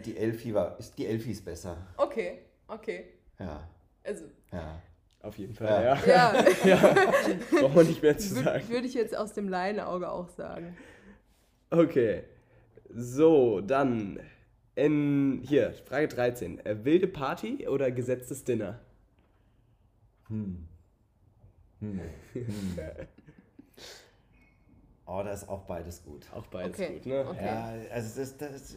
Die Elfi war. Ist, die Elfi ist besser. Okay, okay. Ja. Also, Ja. Auf jeden Fall, ja. ja, Braucht man nicht mehr zu würde sagen. würd ich jetzt aus dem Laienauge auch sagen. Okay. So, dann. In, hier, Frage 13. Äh, wilde Party oder gesetztes Dinner? Hm. Hm. Hm. Oh, da ist auch beides gut. Auch beides Okay, gut, ne? okay. Ja, also das, das,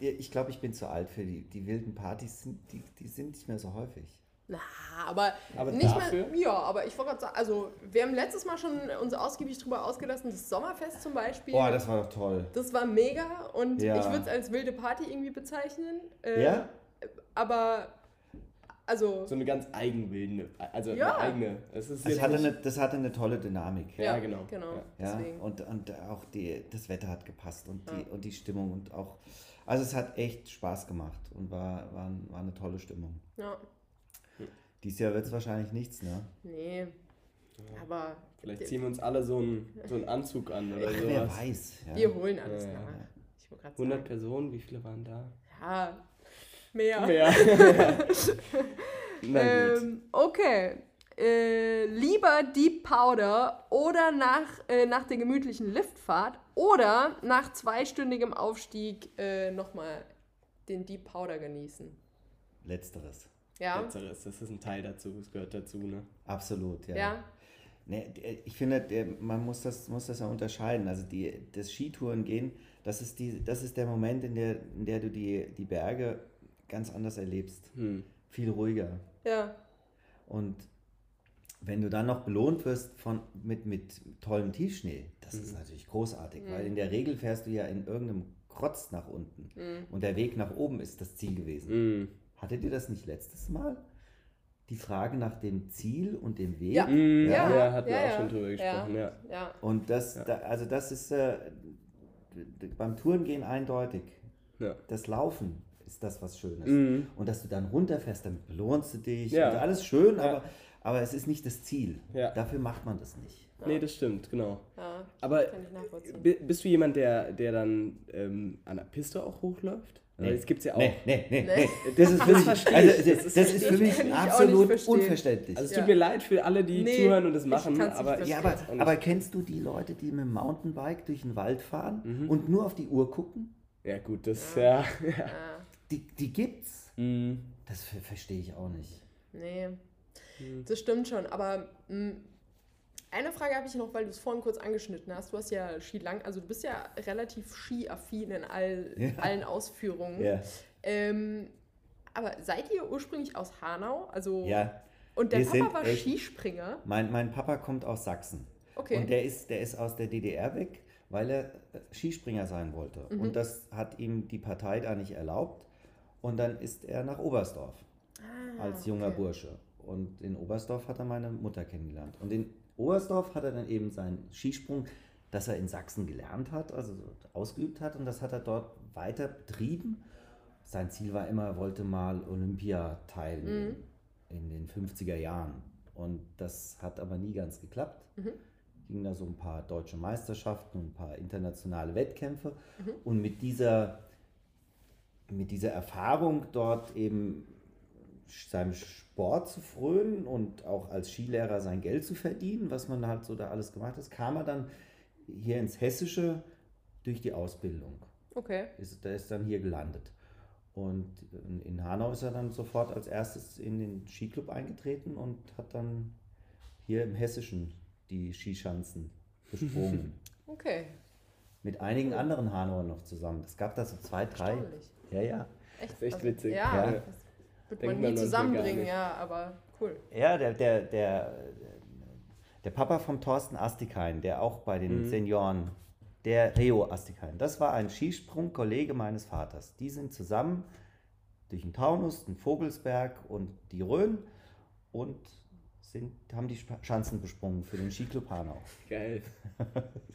ich glaube, ich bin zu alt für die, die wilden Partys, sind, die, die sind nicht mehr so häufig. Na, aber, Aber nicht dafür? mehr. Ja, aber ich wollte gerade sagen, also wir haben letztes Mal schon uns ausgiebig drüber ausgelassen, das Sommerfest zum Beispiel. Boah, das war doch toll. Das war mega und Ja. ich würde es als wilde Party irgendwie bezeichnen. Äh, Ja? Aber, also, So eine ganz eigenwilde, also Ja. eine eigene. Es ist Das hatte, eine, das hatte eine tolle Dynamik. Ja, genau. genau Ja. Ja, deswegen. und, und auch die, das Wetter hat gepasst und die, Ja. und die Stimmung und auch, also es hat echt Spaß gemacht und war, war, war eine tolle Stimmung. Ja, Dieses Jahr wird es wahrscheinlich nichts, ne? nee. Aber Vielleicht ziehen wir uns alle so einen, so einen Anzug an oder Ach, wer sowas. weiß. Ja. wir holen alles Ja, ja. nach. Ich wollte gerade 100 sagen. Personen, wie viele waren da? Ja, mehr. Mehr. Na gut. Ähm, okay. Äh, lieber Deep Powder oder nach, äh, nach der gemütlichen Liftfahrt oder nach zweistündigem Aufstieg äh, nochmal den Deep Powder genießen. Letzteres. Ja? Letzteres, das ist ein Teil dazu, es gehört dazu, ne? Absolut, ja. Ja. Nee, d- ich finde, der, man muss das, muss das ja unterscheiden. Also die, das Skitouren gehen, das ist, die, das ist der Moment, in der, in der du die, die Berge ganz anders erlebst. Hm. Viel ruhiger. Ja. Und wenn du dann noch belohnt wirst von, mit, mit tollem Tiefschnee, das ist natürlich großartig, weil in der Regel fährst du ja in irgendeinem Krotz nach unten und der Weg nach oben ist das Ziel gewesen. Hattet ihr das nicht letztes Mal? Die Frage nach dem Ziel und dem Weg? Ja. Hm, Ja, ja, hatten wir ja, auch ja. schon drüber gesprochen, ja. Ja. Und das, da, also das ist äh, beim Tourengehen eindeutig. Ja. Das Laufen ist das, was schön ist. Mhm. Und dass du dann runterfährst, damit belohnst du dich. Ja. Und alles schön, Ja. aber, aber es ist nicht das Ziel. Ja. Dafür macht man das nicht. Nee, das stimmt, genau. ja. Aber bist du jemand, der, der dann ähm, an der Piste auch hochläuft? Weil das gibt's ja auch. Nee, nee, nee, Nee. nee. Das ist für mich, also, das, Das das ist für mich absolut unverständlich. Also es Ja. tut mir leid für alle, die Nee, zuhören und das machen, aber ja, aber, aber kennst du die Leute, die mit dem Mountainbike durch den Wald fahren und nur auf die Uhr gucken? Ja gut, das ja. ja. Ja. Die, die gibt's. Mhm. Das ver verstehe ich auch nicht. Nee, Hm. das stimmt schon. Aber mh, eine Frage habe ich noch, weil du es vorhin kurz angeschnitten hast. Du hast ja Skilang, also du bist ja relativ skiaffin in all, Ja. allen Ausführungen. Ja. Ähm, aber seid ihr ursprünglich aus Hanau? Also Ja, und der wir Papa war echt- Skispringer. mein, mein Papa kommt aus Sachsen. Okay. Und der ist, der ist aus der DDR weg, weil er äh, Skispringer sein wollte. Mhm. Und das hat ihm die Partei da nicht erlaubt. Und dann ist er nach Oberstdorf Ah, als junger okay. Bursche. Und in Oberstdorf hat er meine Mutter kennengelernt. Und in Oberstdorf hat er dann eben seinen Skisprung. das er in Sachsen gelernt hat, also ausgeübt hat und das hat er dort weiter betrieben. Sein Ziel war immer, er wollte mal Olympia teilnehmen in den 50er Jahren. Und das hat aber nie ganz geklappt. Ging da so ein paar deutsche Meisterschaften und ein paar internationale Wettkämpfe. Und mit dieser, mit dieser Erfahrung dort eben seinem Sport zu frönen und auch als Skilehrer sein Geld zu verdienen, was man halt so da alles gemacht hat, kam er dann hier ins Hessische durch die Ausbildung. Okay. Ist, der ist dann hier gelandet. Und in- Hanau ist er dann sofort als erstes in den Skiclub eingetreten und hat dann hier im Hessischen die Skischanzen besprungen. Okay. Mit einigen anderen Hanauern noch zusammen. Es gab da so zwei, drei. Ja, ja. Echt, ist echt witzig. Ja, Ja. Das wird Denkt man nie zusammenbringen, ja, aber cool. Ja, der, der, der, der Papa vom Thorsten Astikain, der auch bei den Senioren, der Reo Astikain, das war ein Skisprungkollege meines Vaters. Die sind zusammen durch den Taunus, den Vogelsberg und die Rhön und sind, haben die Schanzen besprungen für den Skiclub Hanau. Geil.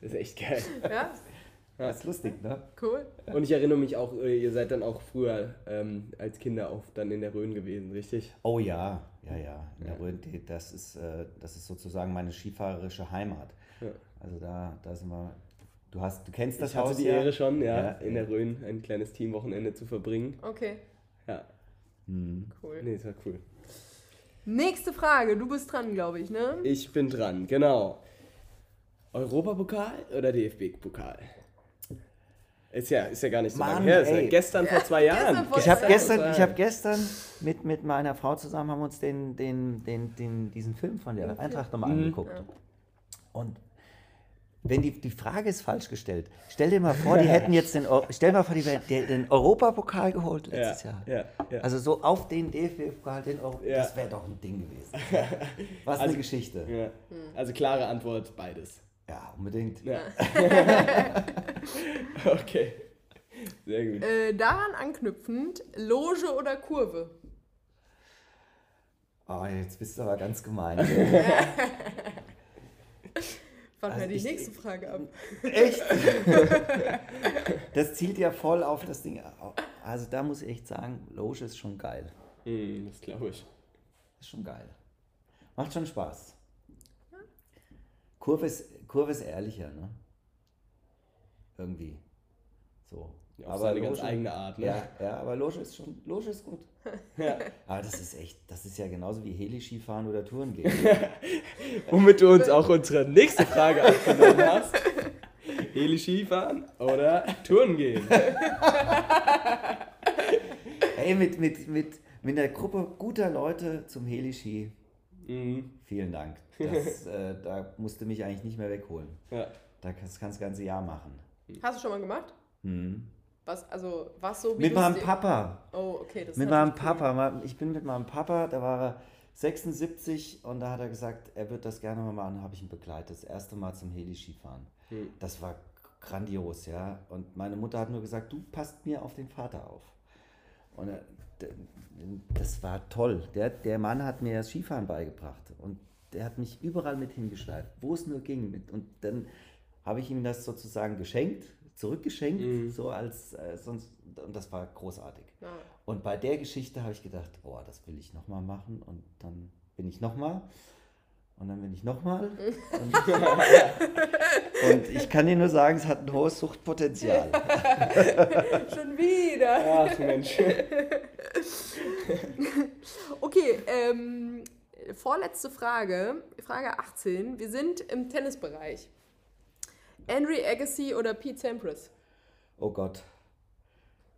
Das ist echt geil. Ja, Das ist lustig, ne? cool. Und ich erinnere mich auch, äh, ihr seid dann auch früher ähm, als Kinder auch dann in der Rhön gewesen, richtig? Oh ja, ja, ja. In der Rhön, die- das ist, äh, das ist sozusagen meine skifahrerische Heimat. Ja. Also da, da sind wir. Du hast, du kennst das ich hatte Haus die ja? Ehre schon, ja, Ja, in der Rhön ein kleines Teamwochenende zu verbringen. Okay, Ja, cool. nee, das war cool. Nächste Frage, du bist dran, glaube ich, ne? Ich bin dran, genau. Europapokal oder DFB-Pokal? Ist ja, ist ja gar nicht so Mann, lange her. Ist ja ey. gestern vor zwei Jahren. Ich habe Ja, gestern, ich hab gestern mit, mit meiner Frau zusammen haben wir uns den, den, den, den, diesen Film von der Eintracht nochmal angeguckt. Und wenn die, die Frage ist falsch gestellt, stell dir mal vor, die hätten jetzt den, stell mal vor, die hätten den, den Europapokal geholt Ja, letztes Jahr. ja, ja. Also so auf den DFB-Pokal, den Euro, Ja. das wäre doch ein Ding gewesen. Was eine Also- Geschichte. Ja. Also klare Antwort, beides. Ja, unbedingt. Ja. okay. Sehr gut. Äh, daran anknüpfend, Loge oder Kurve? Oh, jetzt bist du aber ganz gemein. Warten Also wir die ich- nächste Frage ab. Echt? Das zielt ja voll auf das Ding. Also da muss ich echt sagen, Loge ist schon geil. Hm, das glaube ich. Ist schon geil. Macht schon Spaß. Kurve ist, Kurve ist ehrlicher, ne? Irgendwie. So. Auf seine ganz eigene Art, ne? Ja, ja, aber Loge ist schon, Loge ist gut. Ja. Aber das ist echt, das ist ja genauso wie Heli-Skifahren oder Touren gehen. Womit du uns auch unsere nächste Frage abgenommen hast. Heli Skifahren oder Touren gehen? Ey, mit, mit, mit, mit einer Gruppe guter Leute zum Heli-Ski. Mhm. Vielen Dank. Das, äh, da musst du mich eigentlich nicht mehr wegholen. Ja. Da kannst du das ganze Jahr machen. Hast du schon mal gemacht? Was, also, was so wie Mhm. Mit meinem Papa. Oh, okay. Das Mit meinem cool. Papa. Ich bin mit meinem Papa, da war er 76 und da hat er gesagt, er wird das gerne mal machen. Da habe ich ihn begleitet. Das erste Mal zum Heli-Skifahren. Das war grandios, ja. Und meine Mutter hat nur gesagt, du passt mir auf den Vater auf. Und er, das war toll. Der, der Mann hat mir das Skifahren beigebracht und der hat mich überall mit hingeschleift, wo es nur ging. Und dann habe ich ihm das sozusagen geschenkt, zurückgeschenkt, so als äh, sonst. Und das war großartig. Ja. Und bei der Geschichte habe ich gedacht, boah, das will ich nochmal machen. Und dann bin ich nochmal. Und dann bin ich nochmal. Und, und ich kann dir nur sagen, es hat ein hohes Suchtpotenzial. Schon wieder. Ach Mensch. Okay, ähm, vorletzte Frage, Frage 18. Wir sind im Tennisbereich. Andre Agassi oder Pete Sampras? Oh Gott.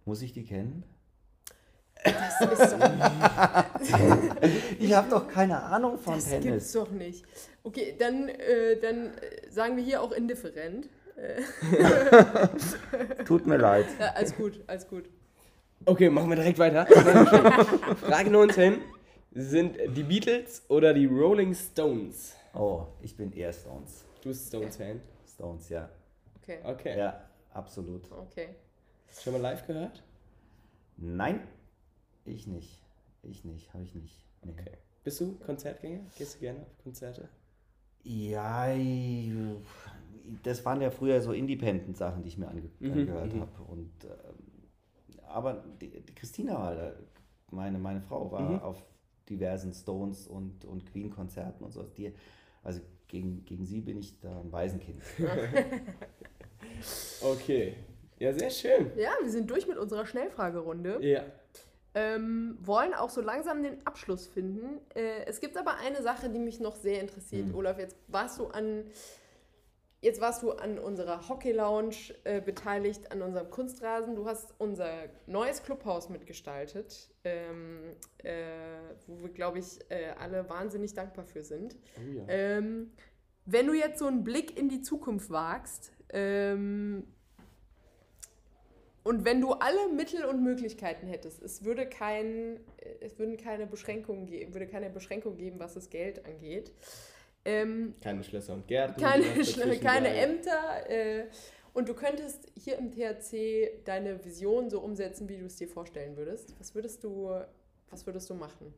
Muss ich die kennen? Das ist doch, Ich habe doch keine Ahnung von das gibt's Tennis. doch nicht. Okay, dann, äh, dann sagen wir hier auch indifferent. Tut mir leid. Ja, alles gut, alles gut. Okay, machen wir direkt weiter. Frage 19. Sind die Beatles oder die Rolling Stones? Oh, ich bin eher Stones. Du bist Stones-Fan. Stones, ja. Okay, Okay. Ja, absolut. okay. Schon mal live gehört? Nein, ich nicht. Ich nicht, habe ich nicht. Nee. Okay. Bist du Konzertgänger? Gehst du gerne auf Konzerte? Ja, ich- das waren ja früher so Independent-Sachen, die ich mir ange Mhm, angehört mhm. habe. Und, ähm, aber die, die Christina, meine, meine Frau, war Mhm. auf diversen Stones und, und Queen-Konzerten und so. Die, also gegen, gegen sie bin ich da ein Waisenkind. Okay. Ja, sehr schön. Ja, wir sind durch mit unserer Schnellfragerunde. Ja. Ähm, wollen auch so langsam den Abschluss finden. Äh, es gibt aber eine Sache, die mich noch sehr interessiert. Hm. Olaf, jetzt warst du an. Jetzt warst du an unserer Hockey Lounge äh, beteiligt, an unserem Kunstrasen. Du hast unser neues Clubhaus mitgestaltet, ähm, äh, wo wir, glaube ich, äh, alle wahnsinnig dankbar für sind. Oh, ja. Ähm, wenn du jetzt so einen Blick in die Zukunft wagst ähm, und wenn du alle Mittel und Möglichkeiten hättest, es würde kein, äh, es würden keine Beschränkungen würde keine Beschränkung geben, was das Geld angeht. Ähm, Keine Schlösser und Gärten. keine, keine. Ämter äh, und du könntest hier im THC deine Vision so umsetzen, wie du es dir vorstellen würdest. Was würdest du, was würdest du machen?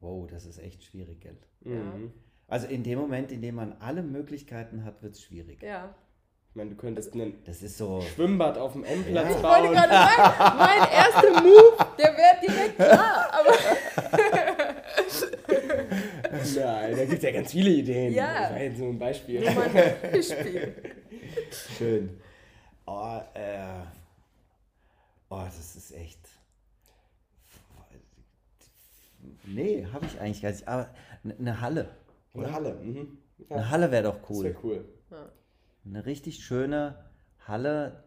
Wow, das ist echt schwierig, gell? Mhm. Also in dem Moment, in dem man alle Möglichkeiten hat, wird es schwierig. Ja. Ich meine, du könntest ein Das ist so. Schwimmbad auf dem M-Platz Ja. Ich wollte bauen. gerade sagen, mein erster Move, der wäre direkt klar, aber Nein, da gibt es ja ganz viele Ideen. Ja. Das war jetzt so ein Beispiel. nur mal ein Beispiel. Schön. Oh, äh, oh, das ist echt. Nee, habe ich eigentlich gar nicht. Aber ne- eine Halle. Eine Halle. Mhm. Ja, Eine Halle wäre doch das cool. wäre cool. Ja. Eine richtig schöne Halle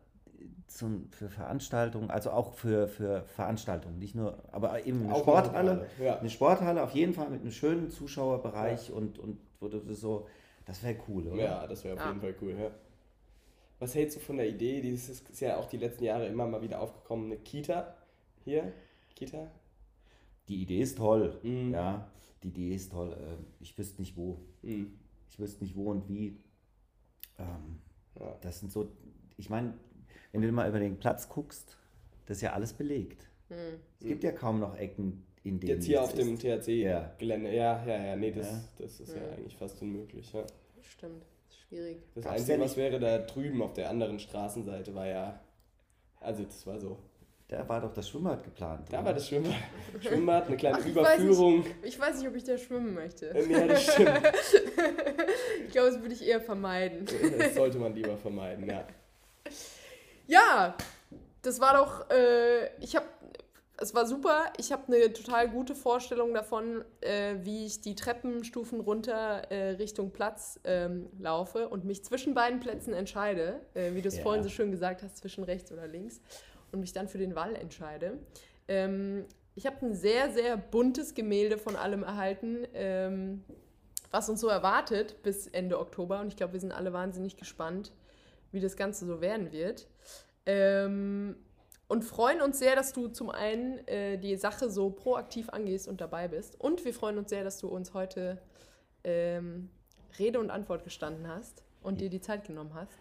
zum, für Veranstaltungen, also auch für, für Veranstaltungen, nicht nur, aber eben eine Auch Sporthalle. ja. Eine Sporthalle auf jeden Fall mit einem schönen Zuschauerbereich und, und wo du so, das wäre cool, oder? Ja, das wäre auf Ja. jeden Fall cool, ja. Was hältst du von der Idee? Dieses ist ja auch die letzten Jahre immer mal wieder aufgekommen, eine Kita hier. Kita? Die Idee ist toll, Mhm. ja, die Idee ist toll. äh, Ich wüsste nicht wo. Mhm. Ich wüsste nicht wo und wie. Ähm, Ja. das sind so, ich meine, wenn du mal über den Platz guckst, das ist ja alles belegt. Hm. Es gibt ja kaum noch Ecken, in denen Jetzt hier auf dem ist. THC-Gelände. Ja. ja, ja, nee, das, Ja. das ist ja. Ja. eigentlich fast unmöglich. Ja. Stimmt, ist schwierig. Das Gab's Einzige, ja was wäre da drüben auf der anderen Straßenseite, war ja. Also, das war so. Da war doch das Schwimmbad geplant. Da oder? war das Schwimmbad, Schwimmbad eine kleine Ach, ich weiß Überführung. Ich weiß nicht, ob ich da schwimmen möchte. Ja, das stimmt. Ich glaube, das würde ich eher vermeiden. Das sollte man lieber vermeiden, ja. Ja, das war doch, äh, ich habe, es war super. Ich habe eine total gute Vorstellung davon, äh, wie ich die Treppenstufen runter äh, Richtung Platz ähm, laufe und mich zwischen beiden Plätzen entscheide, äh, wie du es Ja. vorhin so schön gesagt hast, zwischen rechts oder links und mich dann für den Wall entscheide. Ähm, ich habe ein sehr, sehr buntes Gemälde von allem erhalten, ähm, was uns so erwartet bis Ende Oktober. Und ich glaube, wir sind alle wahnsinnig gespannt, wie das Ganze so werden wird. Ähm, und freuen uns sehr, dass du zum einen äh, die Sache so proaktiv angehst und dabei bist. Und wir freuen uns sehr, dass du uns heute ähm, Rede und Antwort gestanden hast und dir die Zeit genommen hast.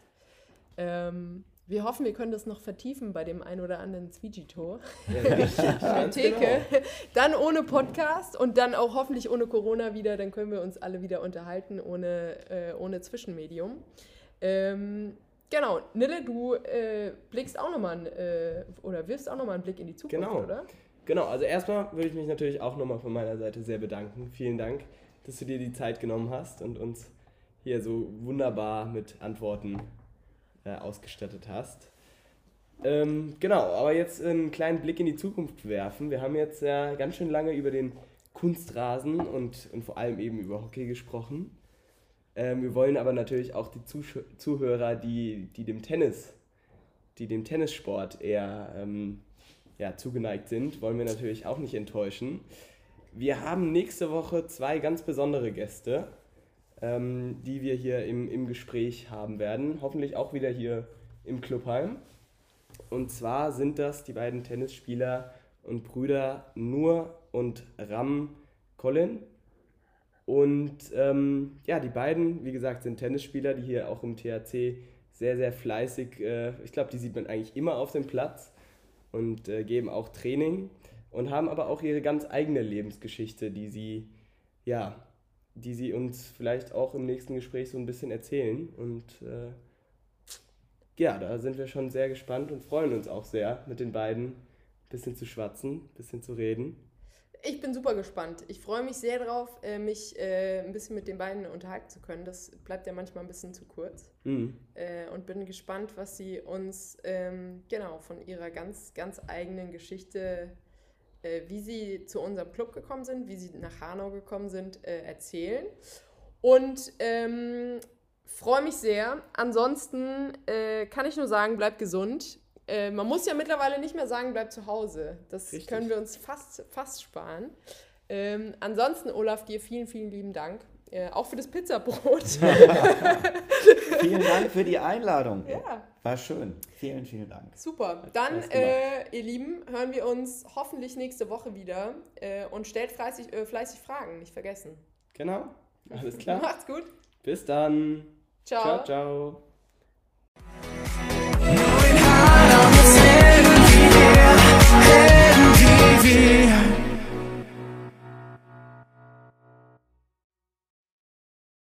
Ähm, wir hoffen, wir können das noch vertiefen bei dem ein oder anderen Zwiegi-Tor ja Theke. genau. Dann ohne Podcast und dann auch hoffentlich ohne Corona wieder. Dann können wir uns alle wieder unterhalten ohne, äh, ohne Zwischenmedium. Ähm, genau, Nille, du äh, blickst auch nochmal äh, oder wirfst auch nochmal einen Blick in die Zukunft, Genau. oder? Genau, also erstmal würde ich mich natürlich auch nochmal von meiner Seite sehr bedanken. Vielen Dank, dass du dir die Zeit genommen hast und uns hier so wunderbar mit Antworten äh, ausgestattet hast. Ähm, genau, aber jetzt einen kleinen Blick in die Zukunft werfen. Wir haben jetzt ja ganz schön lange über den Kunstrasen und, und vor allem eben über Hockey gesprochen. Ähm, wir wollen aber natürlich auch die Zusch Zuhörer, die, die dem Tennis, die dem Tennissport eher ähm, ja, zugeneigt sind, wollen wir natürlich auch nicht enttäuschen. Wir haben nächste Woche zwei ganz besondere Gäste, ähm, die wir hier im, im Gespräch haben werden. Hoffentlich auch wieder hier im Clubheim. Und zwar sind das die beiden Tennisspieler und Brüder Nur und Ram Colin. Und ähm, ja, die beiden, wie gesagt, sind Tennisspieler, die hier auch im THC sehr, sehr fleißig, äh, ich glaube, die sieht man eigentlich immer auf dem Platz und äh, geben auch Training und haben aber auch ihre ganz eigene Lebensgeschichte, die sie ja die sie uns vielleicht auch im nächsten Gespräch so ein bisschen erzählen. Und äh, ja, da sind wir schon sehr gespannt und freuen uns auch sehr, mit den beiden ein bisschen zu schwatzen, ein bisschen zu reden. Ich bin super gespannt. Ich freue mich sehr drauf, äh, mich äh, ein bisschen mit den beiden unterhalten zu können. Das bleibt ja manchmal ein bisschen zu kurz. Mhm. Äh, und bin gespannt, was sie uns ähm, genau von ihrer ganz, ganz eigenen Geschichte, wie sie zu unserem Club gekommen sind, wie sie nach Hanau gekommen sind, erzählen. Und ähm, freue mich sehr. Ansonsten kann ich nur sagen, bleibt gesund äh, man muss ja mittlerweile nicht mehr sagen, bleib zu Hause. Das Richtig. können wir uns fast, fast sparen. Ähm, ansonsten, Olaf, dir vielen, vielen lieben Dank. Äh, auch für das Pizzabrot. vielen Dank für die Einladung. Ja. War schön. Vielen, vielen Dank. Super. Dann, äh, ihr Lieben, hören wir uns hoffentlich nächste Woche wieder äh, und stellt fleißig, äh, fleißig Fragen, nicht vergessen. Genau. Alles klar. Macht's gut. Bis dann. Ciao. Ciao, ciao. see